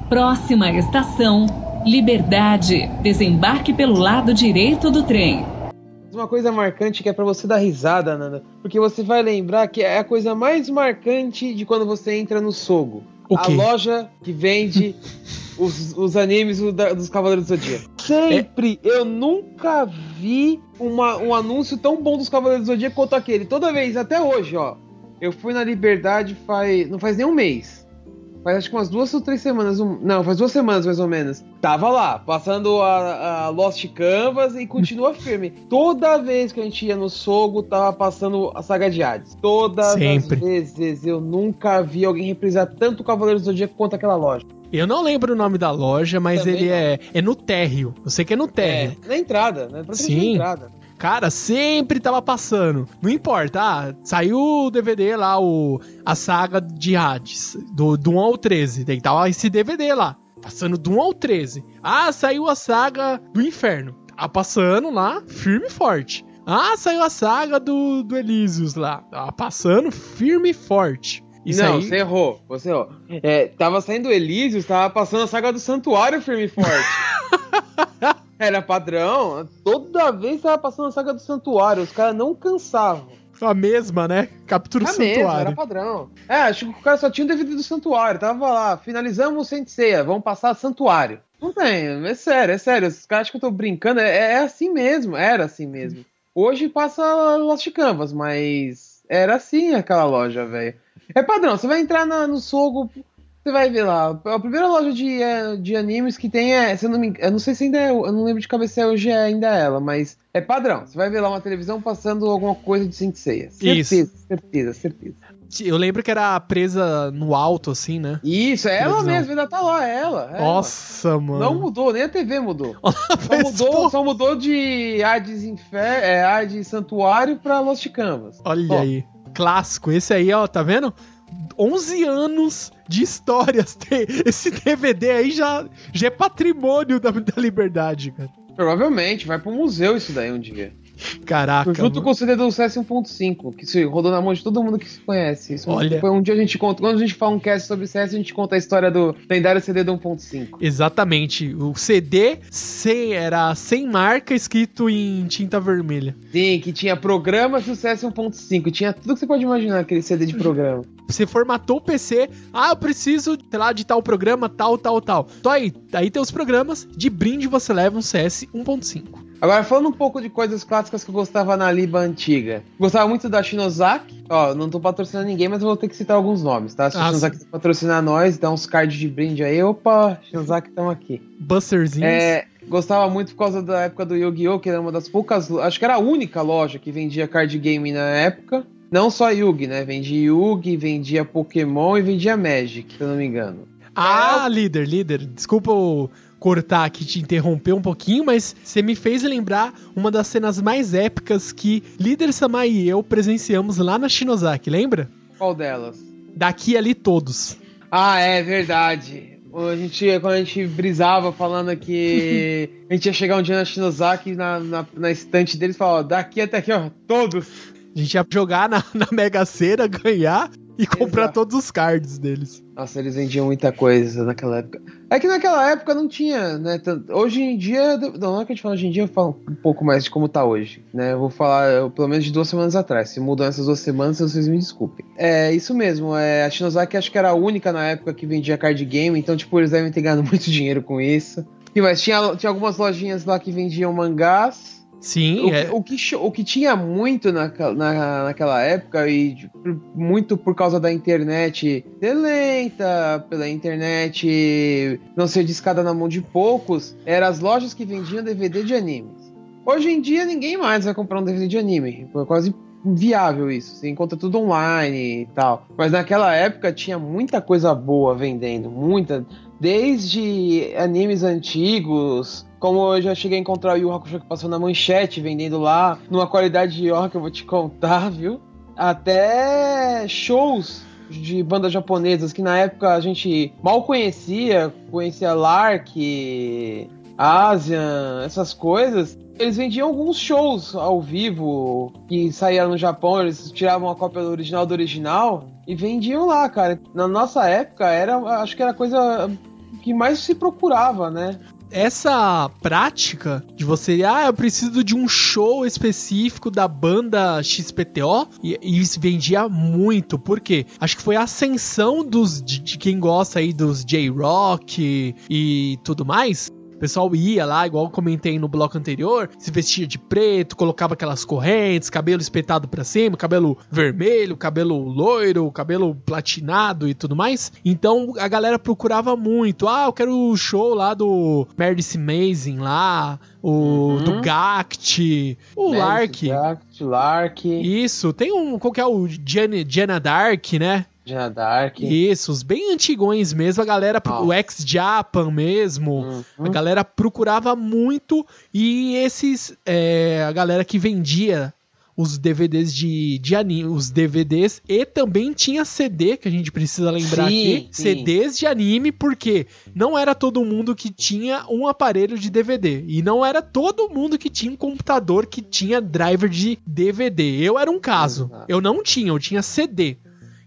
Próxima estação: Liberdade. Desembarque pelo lado direito do trem uma coisa marcante que é para você dar risada, Nanda. Porque você vai lembrar que é a coisa mais marcante de quando você entra no Sogo. A loja que vende *laughs* os, os animes dos Cavaleiros do Zodíaco. Sempre! É. Eu nunca vi uma, um anúncio tão bom dos Cavaleiros do Zodíaco quanto aquele. Toda vez, até hoje, ó. Eu fui na Liberdade faz. não faz nem um mês faz acho que umas duas ou três semanas. Um, não, faz duas semanas mais ou menos. Tava lá, passando a, a Lost Canvas e continua *laughs* firme. Toda vez que a gente ia no Sogo, tava passando a saga de Hades. Todas Sempre. as vezes. Eu nunca vi alguém reprisar tanto o Cavaleiro do Zodíaco quanto aquela loja. Eu não lembro o nome da loja, mas Também ele é, é no térreo. Eu sei que é no térreo. É, na entrada, né? Sim. Na entrada. Cara, sempre tava passando. Não importa, ah, saiu o DVD lá, o, a saga de Hades, do, do 1 ao 13. Daí tava esse DVD lá, passando do 1 ao 13. Ah, saiu a saga do Inferno. Tava passando lá, firme e forte. Ah, saiu a saga do, do Elísios lá. Tava passando firme e forte. Isso não, aí... você errou. Você errou. É, tava saindo Elísios, tava passando a saga do Santuário firme e forte. *laughs* Era padrão. Toda vez tava passando a saga do santuário. Os caras não cansavam. A mesma, né? Captura o santuário. Mesma, era padrão. É, acho que o cara só tinha o DVD do santuário. Tava lá, finalizamos o Senseia, vamos passar santuário. Não tem, é sério, é sério. Os caras acham que eu tô brincando. É, é assim mesmo, era assim mesmo. Hoje passa Lost Canvas, mas era assim aquela loja, velho. É padrão, você vai entrar na, no Sogo, você vai ver lá. A primeira loja de, é, de animes que tem é. Se eu, não me, eu não sei se ainda é. Eu não lembro de cabeça se hoje é ainda ela, mas é padrão. Você vai ver lá uma televisão passando alguma coisa de Senseiya. Certeza, Isso. certeza, certeza. Eu lembro que era presa no alto, assim, né? Isso, é ela mesmo, ainda tá lá, é ela. É Nossa, ela. mano. Não mudou, nem a TV mudou. *laughs* só, mudou só mudou de Hades, Infer... é, Hades Santuário pra Lost Canvas. Olha aí. Clássico. Esse aí, ó, tá vendo? 11 anos de histórias. *laughs* Esse DVD aí já, já é patrimônio da, da liberdade, cara. Provavelmente, vai pro museu isso daí um dia. Caraca. Junto mano. com o CD do CS 1.5, que se rodou na mão de todo mundo que se conhece. Isso Olha. Foi um dia a gente conta. Quando a gente fala um cast sobre CS, a gente conta a história do lendário CD do 1.5. Exatamente. O CD sem, era sem marca, escrito em tinta vermelha. Sim, que tinha programas do CS 1.5. Tinha tudo que você pode imaginar aquele CD de programa. Você formatou o PC, ah, eu preciso, sei lá, de tal programa, tal, tal, tal. Então aí, aí tem os programas, de brinde você leva um CS 1.5. Agora, falando um pouco de coisas clássicas que eu gostava na Liba antiga. Gostava muito da Shinozaki. Ó, não tô patrocinando ninguém, mas eu vou ter que citar alguns nomes, tá? Se a ah, Shinozaki patrocinar nós, dá uns cards de brinde aí. Opa, Shinozaki, estão aqui. Busterzinhos. É, gostava muito por causa da época do Yu-Gi-Oh!, que era uma das poucas. Acho que era a única loja que vendia card game na época. Não só Yu-Gi, né? Vendia Yu-Gi, vendia Pokémon e vendia Magic, se eu não me engano. Ah, é... líder, líder. Desculpa o cortar aqui, te interromper um pouquinho, mas você me fez lembrar uma das cenas mais épicas que Líder Samai e eu presenciamos lá na Shinozaki, lembra? Qual delas? Daqui ali todos. Ah, é verdade. A gente, quando a gente brisava falando que *laughs* a gente ia chegar um dia na Shinozaki, na, na, na estante deles, falava, daqui até aqui, ó, todos. A gente ia jogar na, *laughs* na Mega Sena, ganhar e comprar Exato. todos os cards deles. Nossa, eles vendiam muita coisa naquela época. É que naquela época não tinha, né? Hoje em dia, não é que a gente fala hoje em dia, eu falo um pouco mais de como tá hoje, né? Eu vou falar eu, pelo menos de duas semanas atrás. Se mudou essas duas semanas, vocês me desculpem. É isso mesmo. É, a Shinozaki acho que era a única na época que vendia card game, então, tipo, eles devem ter ganhado *laughs* muito dinheiro com isso. E mas tinha, tinha algumas lojinhas lá que vendiam mangás. Sim, o, é. o, que, o que tinha muito na, na, naquela época, e tipo, muito por causa da internet ser lenta, pela internet não ser discada na mão de poucos, eram as lojas que vendiam DVD de animes. Hoje em dia ninguém mais vai comprar um DVD de anime. É quase inviável isso. Você encontra tudo online e tal. Mas naquela época tinha muita coisa boa vendendo, muita. Desde animes antigos, como eu já cheguei a encontrar o Yu Hakusho que passou na manchete, vendendo lá, numa qualidade de honra que eu vou te contar, viu? Até shows de bandas japonesas que na época a gente mal conhecia, conhecia Lark, Asian, essas coisas. Eles vendiam alguns shows ao vivo que saíram no Japão, eles tiravam a cópia do original do original e vendiam lá, cara. Na nossa época era, acho que era a coisa que mais se procurava, né? Essa prática de você, ah, eu preciso de um show específico da banda XPTO, e, e isso vendia muito, porque acho que foi a ascensão dos, de, de quem gosta aí dos J-Rock e tudo mais, o pessoal ia lá, igual eu comentei no bloco anterior, se vestia de preto, colocava aquelas correntes, cabelo espetado para cima, cabelo vermelho, cabelo loiro, cabelo platinado e tudo mais. Então a galera procurava muito. Ah, eu quero o show lá do Meredith Amazing lá, o uhum. do Gact, o Lark. Gact, Lark. Isso, tem um, qual que é o Jenna Dark, né? Jenna Dark. Isso, os bem antigões mesmo, a galera, oh. o ex-Japan mesmo, uhum. a galera procurava muito e esses, é, a galera que vendia os DVDs de, de anime, os DVDs e também tinha CD que a gente precisa lembrar sim, aqui, sim. CDs de anime porque não era todo mundo que tinha um aparelho de DVD e não era todo mundo que tinha um computador que tinha driver de DVD. Eu era um caso, eu não tinha, eu tinha CD.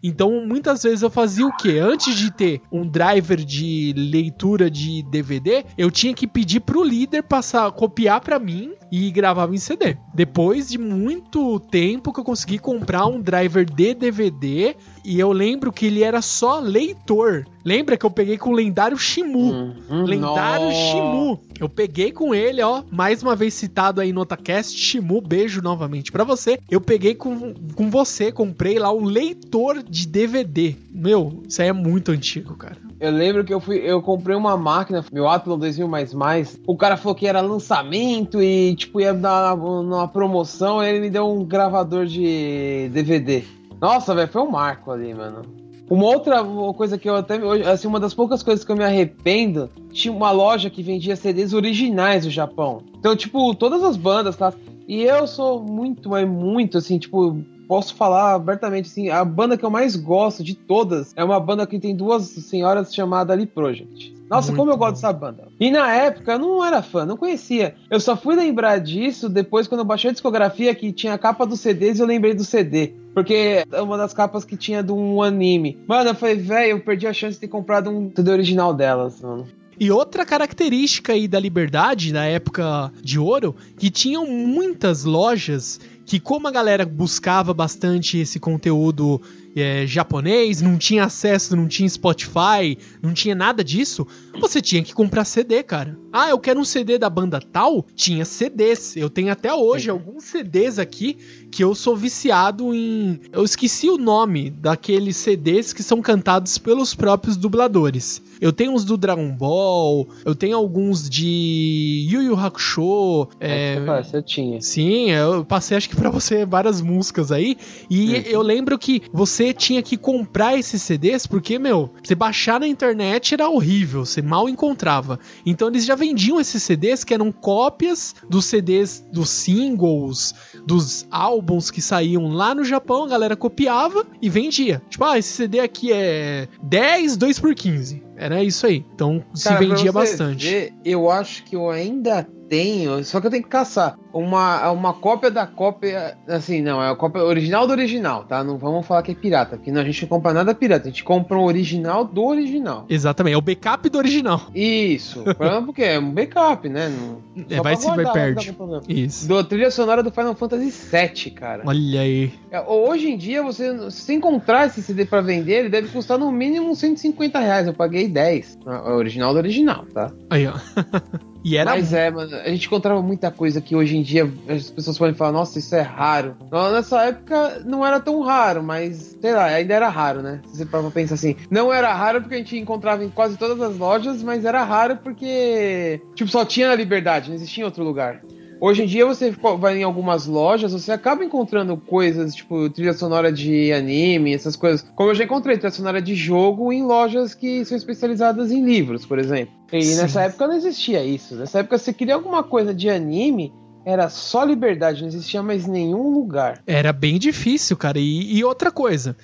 Então, muitas vezes eu fazia o quê? Antes de ter um driver de leitura de DVD, eu tinha que pedir pro líder passar, copiar para mim e gravava em CD. Depois de muito tempo que eu consegui comprar um driver de DVD e eu lembro que ele era só leitor. Lembra que eu peguei com o lendário Shimu? Uhum, lendário no. Shimu. Eu peguei com ele, ó, mais uma vez citado aí no Otacast, Shimu, beijo novamente para você. Eu peguei com, com você, comprei lá um leitor de DVD. Meu, isso aí é muito antigo, cara. Eu lembro que eu fui, eu comprei uma máquina, meu Athlon 2000 mais mais. O cara falou que era lançamento e tipo ia dar uma promoção, ele me deu um gravador de DVD. Nossa, velho, foi um marco ali, mano. Uma outra coisa que eu até. Assim, uma das poucas coisas que eu me arrependo. Tinha uma loja que vendia CDs originais do Japão. Então, tipo, todas as bandas, tá? E eu sou muito, mas muito, assim, tipo, posso falar abertamente, assim, a banda que eu mais gosto de todas é uma banda que tem duas senhoras chamada Ali Project. Nossa, Muito como eu gosto dessa banda. E na época eu não era fã, não conhecia. Eu só fui lembrar disso depois quando eu baixei a discografia que tinha a capa dos CDs e eu lembrei do CD. Porque é uma das capas que tinha de um anime. Mano, eu falei, velho, eu perdi a chance de ter comprado um CD original delas, mano. E outra característica aí da Liberdade, na época de ouro, que tinham muitas lojas que como a galera buscava bastante esse conteúdo é, japonês, não tinha acesso, não tinha Spotify, não tinha nada disso, você tinha que comprar CD, cara. Ah, eu quero um CD da banda tal? Tinha CDs. Eu tenho até hoje alguns CDs aqui que eu sou viciado em. Eu esqueci o nome daqueles CDs que são cantados pelos próprios dubladores. Eu tenho uns do Dragon Ball, eu tenho alguns de Yu Yu Hakusho. É, é você tinha. Sim, eu passei acho que para você várias músicas aí. E uhum. eu lembro que você você tinha que comprar esses CDs porque, meu, você baixar na internet era horrível, você mal encontrava. Então eles já vendiam esses CDs que eram cópias dos CDs dos singles, dos álbuns que saíam lá no Japão, a galera copiava e vendia. Tipo, ah, esse CD aqui é 10, 2 por 15. Era isso aí. Então Cara, se vendia bastante. Ver, eu acho que eu ainda tenho, só que eu tenho que caçar uma, uma cópia da cópia. Assim, não, é a cópia original do original, tá? Não vamos falar que é pirata, porque não, a gente não compra nada pirata, a gente compra um original do original. Exatamente, é o backup do original. Isso, porque é um backup, né? Não, *laughs* é, vai se vai perde. Isso. Do trilha sonora do Final Fantasy VII, cara. Olha aí. É, hoje em dia, você, se encontrar esse CD pra vender, ele deve custar no mínimo 150 reais. Eu paguei 10. É o original do original, tá? Aí, ó. *laughs* E era... Mas é, mano, a gente encontrava muita coisa que hoje em dia as pessoas podem falar, nossa, isso é raro. Nessa época não era tão raro, mas sei lá, ainda era raro, né? Se você para pensar assim. Não era raro porque a gente encontrava em quase todas as lojas, mas era raro porque, tipo, só tinha na Liberdade, não existia em outro lugar. Hoje em dia você vai em algumas lojas, você acaba encontrando coisas, tipo trilha sonora de anime, essas coisas. Como eu já encontrei trilha sonora de jogo em lojas que são especializadas em livros, por exemplo. E Sim. nessa época não existia isso. Nessa época você queria alguma coisa de anime, era só liberdade, não existia mais nenhum lugar. Era bem difícil, cara. E, e outra coisa,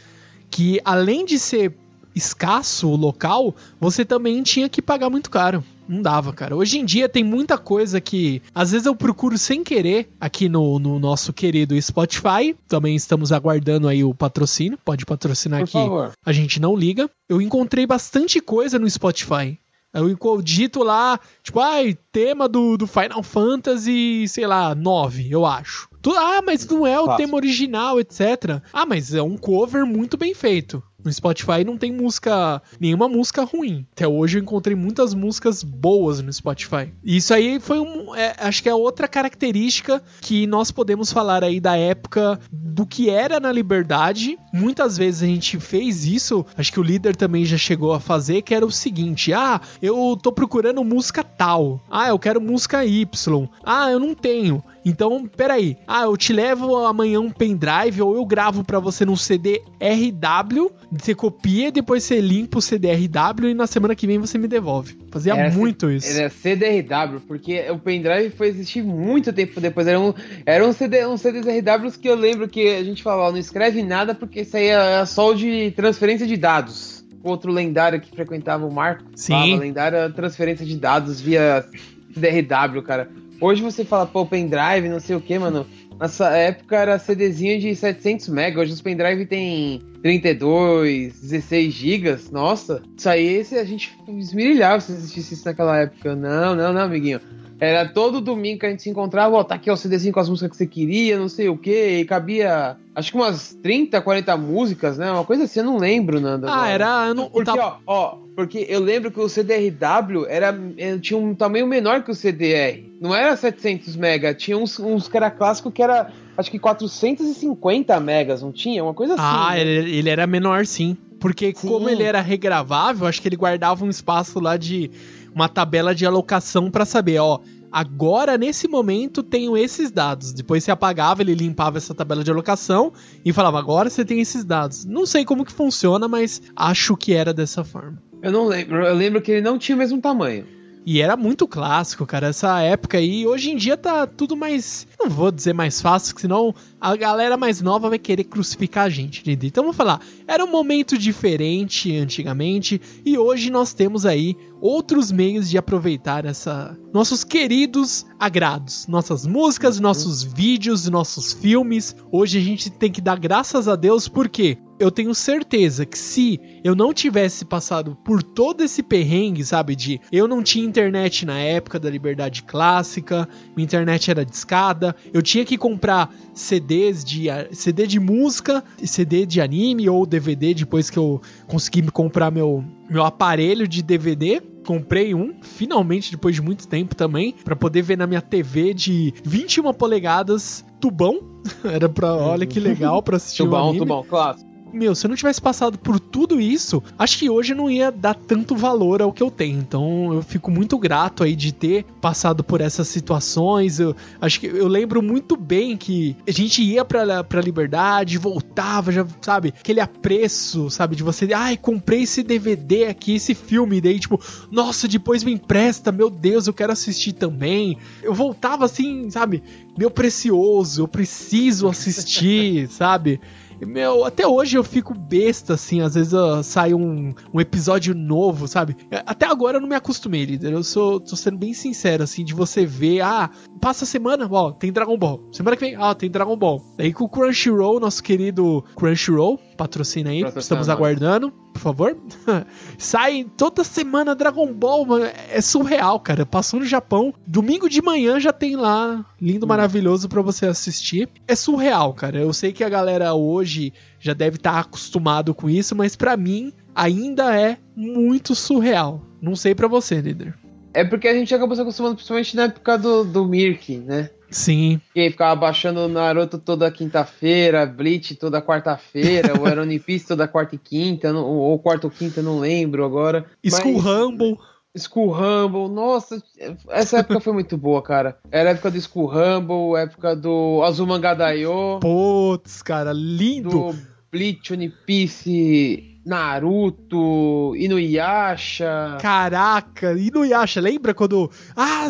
que além de ser escasso o local, você também tinha que pagar muito caro. Não dava, cara. Hoje em dia tem muita coisa que às vezes eu procuro sem querer aqui no, no nosso querido Spotify. Também estamos aguardando aí o patrocínio. Pode patrocinar Por aqui. Favor. A gente não liga. Eu encontrei bastante coisa no Spotify. Eu dito lá, tipo, ai, tema do, do Final Fantasy, sei lá, 9, eu acho. Ah, mas não é o tema original, etc. Ah, mas é um cover muito bem feito. No Spotify não tem música, nenhuma música ruim. Até hoje eu encontrei muitas músicas boas no Spotify. E isso aí foi um, é, acho que é outra característica que nós podemos falar aí da época do que era na Liberdade. Muitas vezes a gente fez isso, acho que o líder também já chegou a fazer, que era o seguinte: ah, eu tô procurando música tal. Ah, eu quero música Y. Ah, eu não tenho. Então, peraí. Ah, eu te levo amanhã um pendrive ou eu gravo para você num CD RW, você copia, depois você limpa o CD RW e na semana que vem você me devolve. Fazia era muito isso. Era CDRW, porque o pendrive foi existir muito tempo depois. Era um, era um CD, um CDs RWs que eu lembro que a gente falava, não escreve nada porque isso aí é só de transferência de dados. Outro lendário que frequentava o Marco. Sim. Falava, lendária transferência de dados via CDRW, cara. Hoje você fala, pô, pendrive, não sei o que, mano. Nessa época era CDzinho de 700 MB. Hoje os pendrive tem 32, 16 GB. Nossa, isso aí a gente esmirilhava se existisse isso naquela época. Não, não, não, amiguinho. Era todo domingo que a gente se encontrava, ó, tá aqui ó, o CDzinho com as músicas que você queria, não sei o que, e cabia acho que umas 30, 40 músicas, né? Uma coisa assim, eu não lembro, Nanda. Ah, era. Eu não, porque, ó, ó, porque eu lembro que o CDRW era, eh, tinha um tamanho menor que o CDR. Não era 700 mega, tinha uns, uns que era clássico que era, acho que 450 megas, não tinha? Uma coisa assim. Ah, né? ele, ele era menor sim. Porque sim. como ele era regravável, acho que ele guardava um espaço lá de uma tabela de alocação para saber, ó, agora nesse momento tenho esses dados. Depois você apagava, ele limpava essa tabela de alocação e falava, agora você tem esses dados. Não sei como que funciona, mas acho que era dessa forma. Eu não lembro, eu lembro que ele não tinha o mesmo tamanho. E era muito clássico, cara, essa época aí. Hoje em dia tá tudo mais. Não vou dizer mais fácil, senão a galera mais nova vai querer crucificar a gente, entendeu? Então vamos falar. Era um momento diferente antigamente. E hoje nós temos aí outros meios de aproveitar essa. Nossos queridos agrados. Nossas músicas, nossos vídeos, nossos filmes. Hoje a gente tem que dar graças a Deus, porque eu tenho certeza que se eu não tivesse passado por todo esse perrengue, sabe, de eu não tinha internet na época da liberdade clássica, minha internet era discada, eu tinha que comprar CDs de CD de música, CD de anime ou DVD depois que eu consegui me comprar meu meu aparelho de DVD comprei um, finalmente, depois de muito tempo também, para poder ver na minha TV de 21 polegadas, tubão. *laughs* Era pra. Olha que legal pra assistir tubão, o anime. Tubão, claro. Meu, se eu não tivesse passado por tudo isso, acho que hoje não ia dar tanto valor ao que eu tenho. Então eu fico muito grato aí de ter passado por essas situações. Eu acho que eu lembro muito bem que a gente ia pra, pra liberdade, voltava, já, sabe? Aquele apreço, sabe? De você, ai, comprei esse DVD aqui, esse filme, daí tipo, nossa, depois me empresta, meu Deus, eu quero assistir também. Eu voltava assim, sabe? Meu precioso, eu preciso assistir, *laughs* sabe? Meu, até hoje eu fico besta, assim, às vezes uh, sai um, um episódio novo, sabe? Até agora eu não me acostumei, líder. Eu sou, tô sendo bem sincero, assim, de você ver, ah, passa semana, ó, tem Dragon Ball. Semana que vem, ah, tem Dragon Ball. Aí com o Crunchyroll, nosso querido Crunchyroll, patrocina aí, Patrocina estamos aguardando, por favor. *laughs* Sai toda semana Dragon Ball, mano, é surreal, cara. Passou no Japão, domingo de manhã já tem lá, lindo, hum. maravilhoso para você assistir. É surreal, cara. Eu sei que a galera hoje já deve estar tá acostumado com isso, mas para mim ainda é muito surreal. Não sei para você, líder. É porque a gente acabou se acostumando principalmente na época do, do Mirk, né? Sim. Que ficava baixando o Naruto toda quinta-feira, Bleach toda quarta-feira, o *laughs* One Piece toda quarta e quinta, ou quarta ou quinta, não lembro agora. School Mas... Rumble. School Rumble, nossa, essa época foi muito boa, cara. Era a época do School Rumble, época do Azumanga Daioh. Putz, cara, lindo. Do Bleach, One Piece, Naruto, Inuyasha. Caraca, Inuyasha, lembra quando. Ah,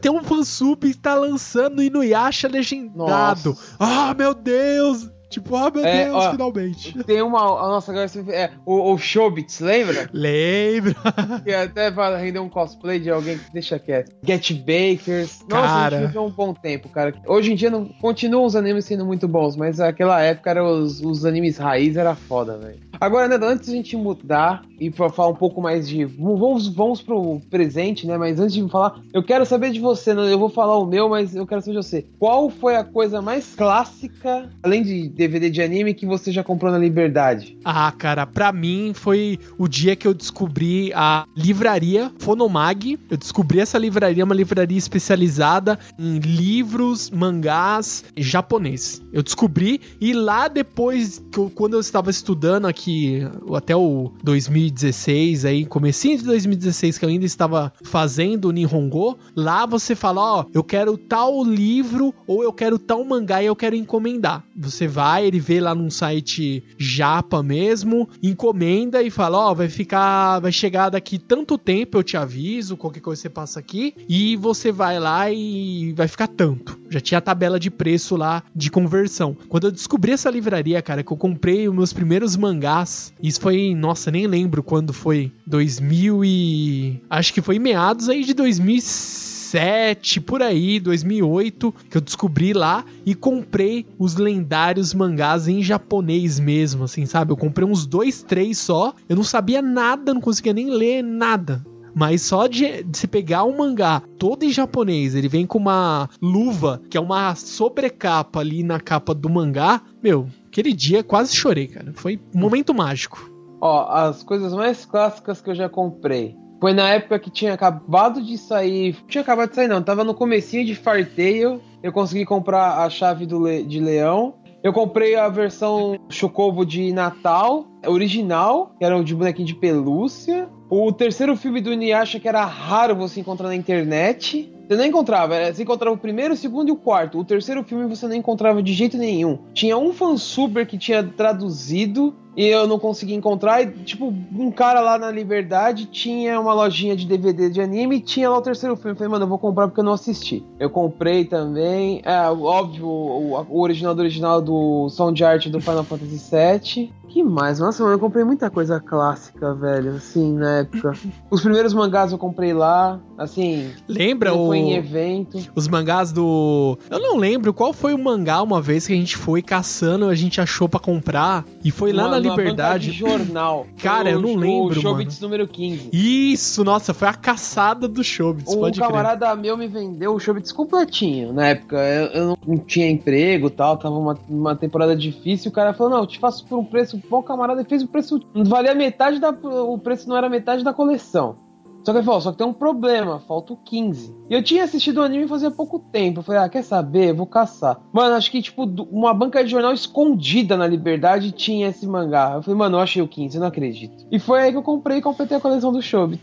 tem um fansub que está lançando Inuyasha legendado. Ah, meu Deus! Tipo, ah, meu é, Deus, ó, finalmente. Tem uma. A nossa é, o, o Showbits, lembra? Lembra. Que até vai render um cosplay de alguém que deixa quieto. Get Bakers. Nossa, cara. a gente um bom tempo, cara. Hoje em dia não, continuam os animes sendo muito bons, mas naquela época era os, os animes raiz era foda, velho. Agora, né, antes da gente mudar e pra falar um pouco mais de. Vamos, vamos pro presente, né? Mas antes de falar, eu quero saber de você, né? Eu vou falar o meu, mas eu quero saber de você. Qual foi a coisa mais clássica, além de DVD de anime que você já comprou na Liberdade? Ah, cara, pra mim foi o dia que eu descobri a livraria Fonomag. Eu descobri essa livraria, uma livraria especializada em livros, mangás japonês. Eu descobri e lá depois, eu, quando eu estava estudando aqui, até o 2016, aí, comecinho de 2016, que eu ainda estava fazendo o Nihongo, lá você fala, ó, oh, eu quero tal livro ou eu quero tal mangá e eu quero encomendar. Você vai ele vê lá num site japa mesmo, encomenda e fala: Ó, oh, vai ficar, vai chegar daqui tanto tempo, eu te aviso, qualquer coisa você passa aqui, e você vai lá e vai ficar tanto. Já tinha a tabela de preço lá de conversão. Quando eu descobri essa livraria, cara, que eu comprei os meus primeiros mangás, isso foi, nossa, nem lembro quando foi, 2000 e acho que foi meados aí de 2006 2007, por aí, 2008, que eu descobri lá e comprei os lendários mangás em japonês mesmo, assim, sabe? Eu comprei uns dois, três só. Eu não sabia nada, não conseguia nem ler nada. Mas só de, se pegar um mangá todo em japonês, ele vem com uma luva, que é uma sobrecapa ali na capa do mangá. Meu, aquele dia quase chorei, cara. Foi um momento mágico. Ó, as coisas mais clássicas que eu já comprei. Foi na época que tinha acabado de sair. Tinha acabado de sair, não. Tava no comecinho de Fartail. Eu consegui comprar a chave do Le... de leão. Eu comprei a versão Chocobo de Natal, original, que era o de bonequinho de pelúcia. O terceiro filme do Inuyasha, que era raro você encontrar na internet. Você não encontrava, você encontrava o primeiro, o segundo e o quarto. O terceiro filme você não encontrava de jeito nenhum. Tinha um fansuber que tinha traduzido e eu não consegui encontrar. E, tipo, um cara lá na Liberdade tinha uma lojinha de DVD de anime e tinha lá o terceiro filme. Eu falei, mano, eu vou comprar porque eu não assisti. Eu comprei também. É, óbvio, o, o original do original do som de arte do Final Fantasy VII. Que mais? Nossa, mano, eu comprei muita coisa clássica, velho, assim, na época. *laughs* Os primeiros mangás eu comprei lá, assim. Lembra o. Foi em evento. Os mangás do. Eu não lembro qual foi o mangá uma vez que a gente foi caçando, a gente achou para comprar e foi lá na Liberdade. De jornal. *laughs* Cara, eu não lembro. O Showbits número 15. Isso, nossa, foi a caçada do Showbits. Um camarada crer. meu me vendeu o Showbits completinho na época. Eu, eu não tinha emprego tal, tava uma, uma temporada difícil. O cara falou: não, eu te faço por um preço bom, camarada, fez o preço. Não valia metade da. O preço não era metade da coleção. Só que ele falou, só que tem um problema, falta o 15. E eu tinha assistido o anime fazia pouco tempo. Eu falei, ah, quer saber? Eu vou caçar. Mano, acho que, tipo, uma banca de jornal escondida na Liberdade tinha esse mangá. Eu falei, mano, eu achei o 15, eu não acredito. E foi aí que eu comprei e completei a coleção do Shobi.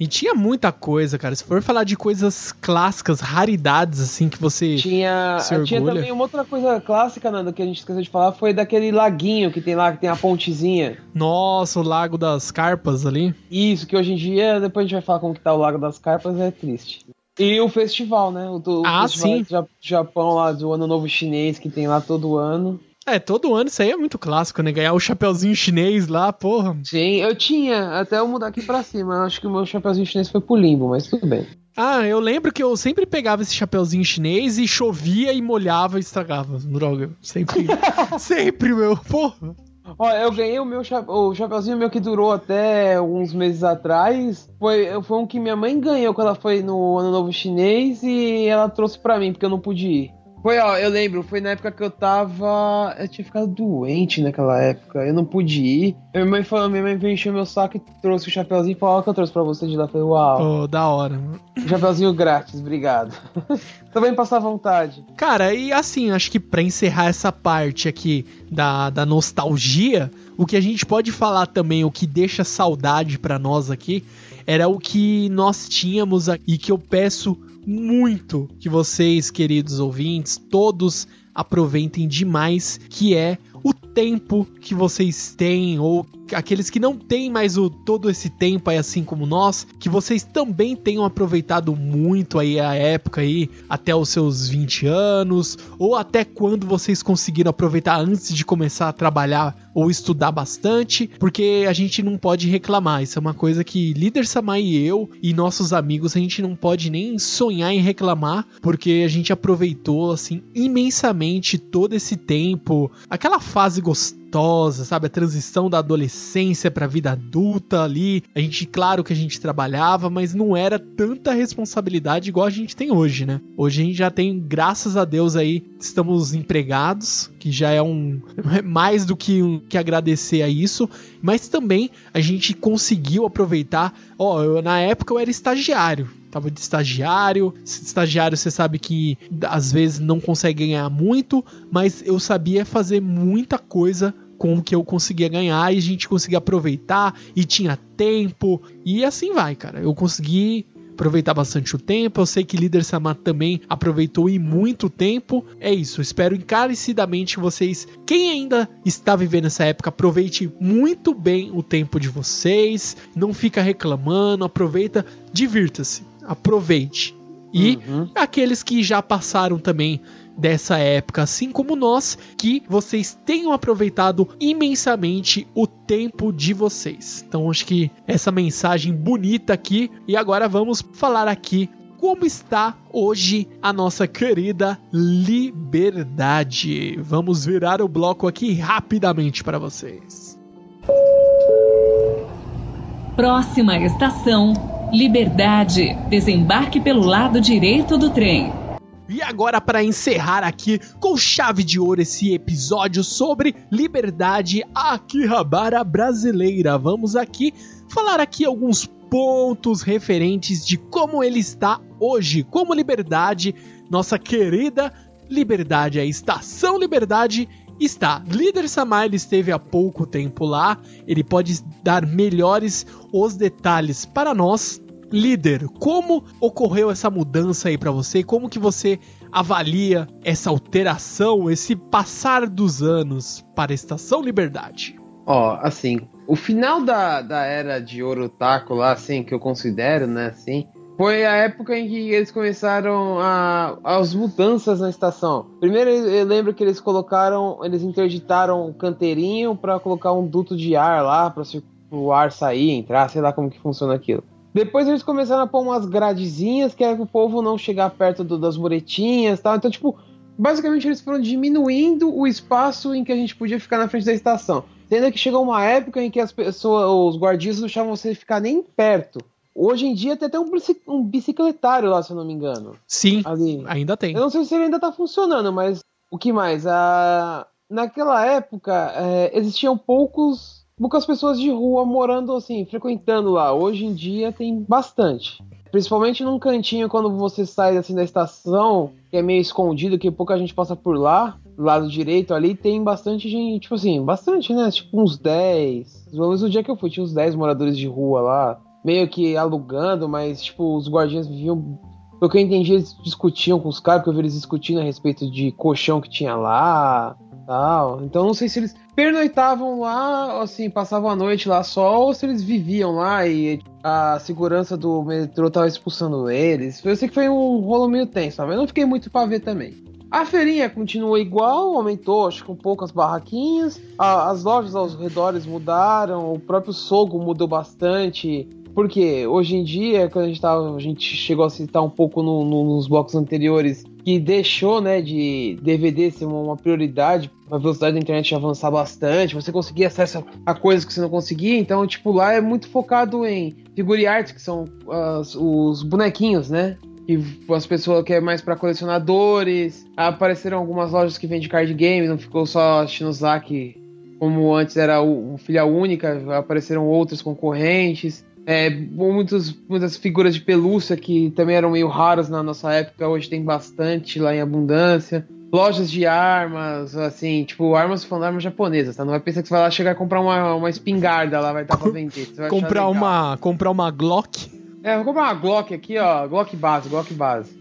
E tinha muita coisa, cara. Se for falar de coisas clássicas, raridades, assim, que você. Tinha, tinha também uma outra coisa clássica, Nando, que a gente esqueceu de falar, foi daquele laguinho que tem lá, que tem a pontezinha. Nossa, o Lago das Carpas ali. Isso, que hoje em dia, depois a gente vai falar como que tá o Lago das Carpas, é triste. E o festival, né? O, o ah, festival sim. Japão lá do Ano Novo Chinês, que tem lá todo ano. É, todo ano isso aí é muito clássico, né? Ganhar o chapeuzinho chinês lá, porra. Sim, eu tinha, até eu mudar aqui pra cima. Acho que o meu chapeuzinho chinês foi pro limbo, mas tudo bem. Ah, eu lembro que eu sempre pegava esse chapeuzinho chinês e chovia e molhava e estragava. Droga, sempre. *laughs* sempre, meu, porra. Olha, eu ganhei o meu chape... o chapeuzinho meu que durou até alguns meses atrás. Foi, foi um que minha mãe ganhou quando ela foi no Ano Novo Chinês e ela trouxe pra mim, porque eu não pude ir. Foi, ó, eu lembro, foi na época que eu tava. Eu tinha ficado doente naquela época, eu não pude ir. Minha mãe falou, minha mãe veio encher meu saco e trouxe o chapeuzinho e falou, ó, que eu trouxe pra você de lá. Eu falei, uau. Oh, da hora, Chapeuzinho grátis, obrigado. *laughs* Também passar vontade. Cara, e assim, acho que pra encerrar essa parte aqui da, da nostalgia, o que a gente pode falar também, o que deixa saudade para nós aqui, era o que nós tínhamos e que eu peço muito que vocês, queridos ouvintes, todos aproveitem demais, que é o tempo que vocês têm ou aqueles que não têm mais o todo esse tempo aí assim como nós, que vocês também tenham aproveitado muito aí a época aí até os seus 20 anos ou até quando vocês conseguiram aproveitar antes de começar a trabalhar ou estudar bastante, porque a gente não pode reclamar. Isso é uma coisa que líder Samai e eu e nossos amigos a gente não pode nem sonhar em reclamar, porque a gente aproveitou assim imensamente todo esse tempo, aquela fase gostosa, sabe? A transição da adolescência para a vida adulta ali. A gente, claro que a gente trabalhava, mas não era tanta responsabilidade igual a gente tem hoje, né? Hoje a gente já tem, graças a Deus aí, estamos empregados, que já é um *laughs* mais do que, um, que agradecer a isso, mas também a gente conseguiu aproveitar. Ó, eu, na época eu era estagiário, tava de estagiário. Estagiário, você sabe que às vezes não consegue ganhar muito, mas eu sabia fazer muita coisa com o que eu conseguia ganhar e a gente conseguia aproveitar e tinha tempo e assim vai, cara. Eu consegui aproveitar bastante o tempo. Eu sei que Líder Samar também aproveitou e muito tempo. É isso, espero encarecidamente vocês, quem ainda está vivendo essa época, aproveite muito bem o tempo de vocês. Não fica reclamando, aproveita, divirta-se aproveite. E uhum. aqueles que já passaram também dessa época, assim como nós, que vocês tenham aproveitado imensamente o tempo de vocês. Então acho que essa mensagem bonita aqui e agora vamos falar aqui como está hoje a nossa querida liberdade. Vamos virar o bloco aqui rapidamente para vocês. Próxima estação Liberdade. Desembarque pelo lado direito do trem. E agora, para encerrar aqui com chave de ouro esse episódio sobre liberdade Akihabara brasileira, vamos aqui falar aqui alguns pontos referentes de como ele está hoje, como liberdade, nossa querida liberdade, a estação liberdade está. Líder Samael esteve há pouco tempo lá, ele pode dar melhores os detalhes para nós. Líder, como ocorreu essa mudança aí para você? Como que você avalia essa alteração, esse passar dos anos para a Estação Liberdade? Ó, assim, o final da, da era de Ouro Taco lá, assim, que eu considero, né, assim, foi a época em que eles começaram a, as mudanças na estação. Primeiro eu lembro que eles colocaram, eles interditaram um canteirinho para colocar um duto de ar lá para o ar sair, entrar, sei lá como que funciona aquilo. Depois eles começaram a pôr umas gradezinhas que era para o povo não chegar perto do, das muretinhas, tal. Então tipo, basicamente eles foram diminuindo o espaço em que a gente podia ficar na frente da estação. Tendo que chegou uma época em que as pessoas, os guardias não deixavam você ficar nem perto. Hoje em dia tem até um, um bicicletário lá, se eu não me engano. Sim, ali. ainda tem. Eu não sei se ele ainda tá funcionando, mas o que mais? Ah, naquela época é, existiam poucos poucas pessoas de rua morando assim, frequentando lá. Hoje em dia tem bastante. Principalmente num cantinho quando você sai assim da estação, que é meio escondido, que pouca gente passa por lá, do lado direito ali, tem bastante gente, tipo assim, bastante, né? Tipo uns 10. Pelo menos o dia que eu fui, tinha uns 10 moradores de rua lá, meio que alugando, mas tipo, os guardiões viviam. Pelo que eu entendi, eles discutiam com os caras, porque eu vi eles discutindo a respeito de colchão que tinha lá, tal. Então não sei se eles pernoitavam lá, assim, passavam a noite lá só, ou se eles viviam lá e a segurança do metrô tava expulsando eles. Eu sei que foi um rolo meio tenso, mas não fiquei muito pra ver também. A feirinha continuou igual, aumentou, acho que um pouco as barraquinhas. A, as lojas aos redores mudaram, o próprio Sogo mudou bastante. Porque hoje em dia, quando a gente, tava, a gente chegou a citar um pouco no, no, nos blocos anteriores, que deixou né, de DVD ser uma, prioridade, a velocidade da internet avançar bastante, você conseguir acesso a coisas que você não conseguia, então, tipo, lá é muito focado em figure que são uh, os bonequinhos, né? Que as pessoas que é mais para colecionadores. Apareceram algumas lojas que vendem card game, não ficou só Shinozaki como antes era o filha única, apareceram outros concorrentes. É, muitos, muitas figuras de pelúcia que também eram meio raras na nossa época, hoje tem bastante lá em abundância. Lojas de armas, assim, tipo, armas falando armas japonesas, tá? Não vai pensar que você vai lá chegar e comprar uma, uma espingarda lá, vai estar pra vender. comprar, uma, comprar uma Glock? É, vou comprar uma Glock aqui, ó, Glock base, Glock base.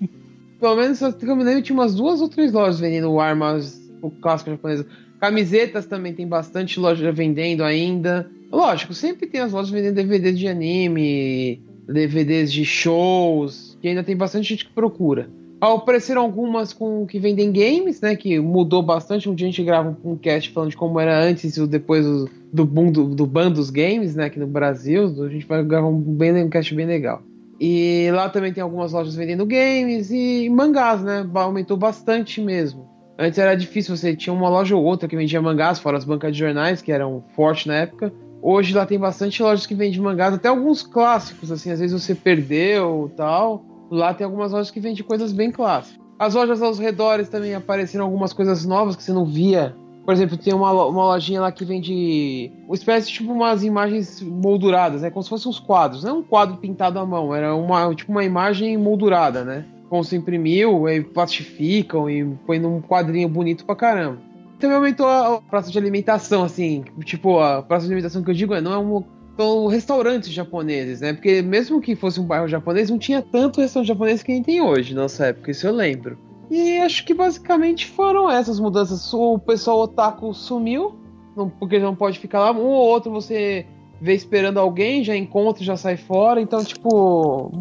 *laughs* Pelo menos, eu me lembro, tinha umas duas ou três lojas vendendo armas tipo, clássicas japonesas. Camisetas também tem bastante loja vendendo ainda. Lógico, sempre tem as lojas vendendo DVDs de anime, DVDs de shows, que ainda tem bastante gente que procura. Apareceram algumas com que vendem games, né? Que mudou bastante. Um dia a gente grava um cast falando de como era antes e depois do boom do, do ban dos games, né? Aqui no Brasil. A gente vai gravar um, bem, um cast bem legal. E lá também tem algumas lojas vendendo games e mangás, né? Aumentou bastante mesmo. Antes era difícil, você tinha uma loja ou outra que vendia mangás, fora as bancas de jornais, que eram fortes na época. Hoje lá tem bastante lojas que vendem mangás, até alguns clássicos, assim, às vezes você perdeu tal. Lá tem algumas lojas que vendem coisas bem clássicas. As lojas aos redores também apareceram algumas coisas novas que você não via. Por exemplo, tem uma, uma lojinha lá que vende uma espécie tipo umas imagens molduradas, né? Como se fossem uns quadros. Não é um quadro pintado à mão, era uma, tipo uma imagem moldurada, né? Como se imprimiu, e plastificam e põe num quadrinho bonito pra caramba. Também aumentou a praça de alimentação, assim. Tipo, a praça de alimentação que eu digo é, não é um. São restaurantes japoneses, né? Porque mesmo que fosse um bairro japonês, não tinha tanto restaurante japonês que a gente tem hoje, nessa época, isso eu lembro. E acho que basicamente foram essas mudanças. O pessoal otaku sumiu, não, porque não pode ficar lá. Um ou outro você vê esperando alguém, já encontra já sai fora. Então, tipo,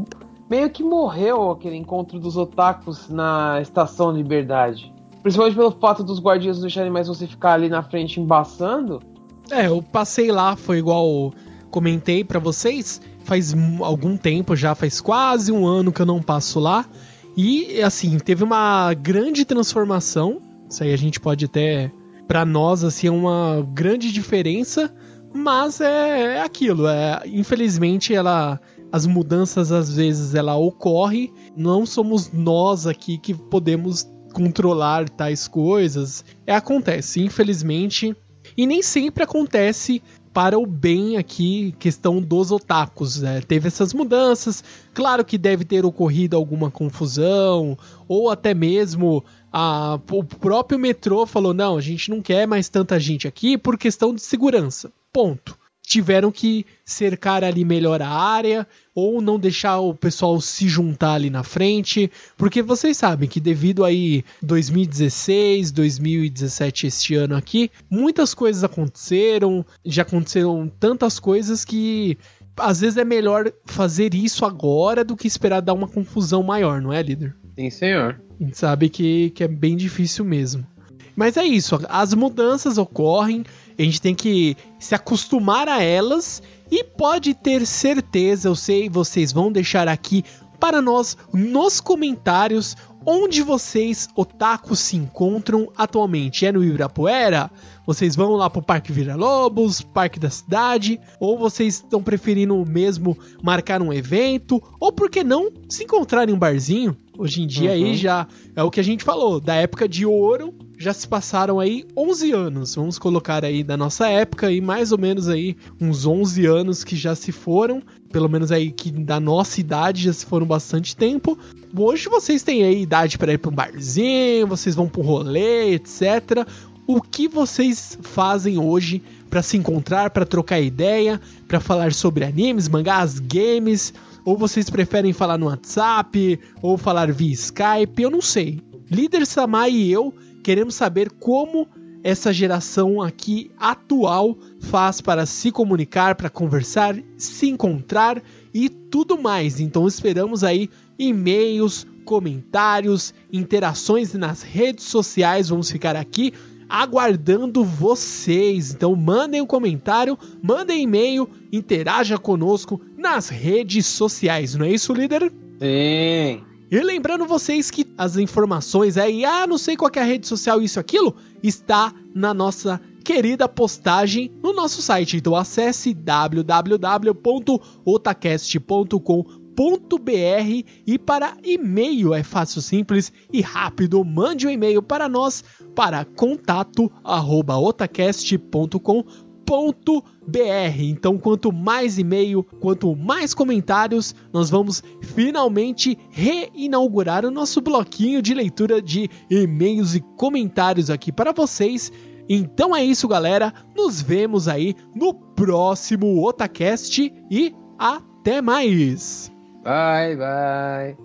meio que morreu aquele encontro dos otakus na Estação Liberdade. Principalmente pelo fato dos guardiões não deixarem mais você ficar ali na frente embaçando. É, eu passei lá, foi igual comentei para vocês. Faz algum tempo já, faz quase um ano que eu não passo lá. E, assim, teve uma grande transformação. Isso aí a gente pode até. Pra nós, assim, é uma grande diferença. Mas é, é aquilo. É, infelizmente, ela as mudanças às vezes ela ocorre, não somos nós aqui que podemos controlar tais coisas. É, acontece, infelizmente. E nem sempre acontece para o bem aqui, questão dos otakus. Né? Teve essas mudanças, claro que deve ter ocorrido alguma confusão, ou até mesmo a, o próprio metrô falou: não, a gente não quer mais tanta gente aqui por questão de segurança. Ponto tiveram que cercar ali melhor a área ou não deixar o pessoal se juntar ali na frente, porque vocês sabem que devido aí 2016, 2017 este ano aqui, muitas coisas aconteceram, já aconteceram tantas coisas que às vezes é melhor fazer isso agora do que esperar dar uma confusão maior, não é, líder? Sim, senhor. A gente sabe que, que é bem difícil mesmo. Mas é isso, as mudanças ocorrem, a gente tem que se acostumar a elas e pode ter certeza, eu sei, vocês vão deixar aqui para nós nos comentários onde vocês, otakus, se encontram atualmente. É no Ibirapuera? Vocês vão lá pro Parque Vira Lobos, Parque da Cidade? Ou vocês estão preferindo mesmo marcar um evento? Ou por que não se encontrar em um barzinho? Hoje em dia uhum. aí já é o que a gente falou, da época de ouro já se passaram aí 11 anos. Vamos colocar aí da nossa época e mais ou menos aí uns 11 anos que já se foram, pelo menos aí que da nossa idade já se foram bastante tempo. Hoje vocês têm aí idade para ir para um barzinho, vocês vão para um rolê, etc. O que vocês fazem hoje para se encontrar, para trocar ideia, para falar sobre animes, mangás, games? Ou vocês preferem falar no WhatsApp ou falar via Skype? Eu não sei. Líder Samai e eu queremos saber como essa geração aqui atual faz para se comunicar, para conversar, se encontrar e tudo mais. Então esperamos aí e-mails, comentários, interações nas redes sociais. Vamos ficar aqui aguardando vocês. Então mandem um comentário, mandem e-mail, interaja conosco nas redes sociais. Não é isso, líder? Sim. E lembrando vocês que as informações aí, ah, não sei qual é a rede social, isso, aquilo, está na nossa querida postagem no nosso site. Então acesse www.otacast.com.br e para e-mail é fácil, simples e rápido. Mande um e-mail para nós para contato@otacast.com.br br. Então, quanto mais e-mail, quanto mais comentários, nós vamos finalmente reinaugurar o nosso bloquinho de leitura de e-mails e comentários aqui para vocês. Então é isso, galera. Nos vemos aí no próximo Otacast e até mais. Bye, bye.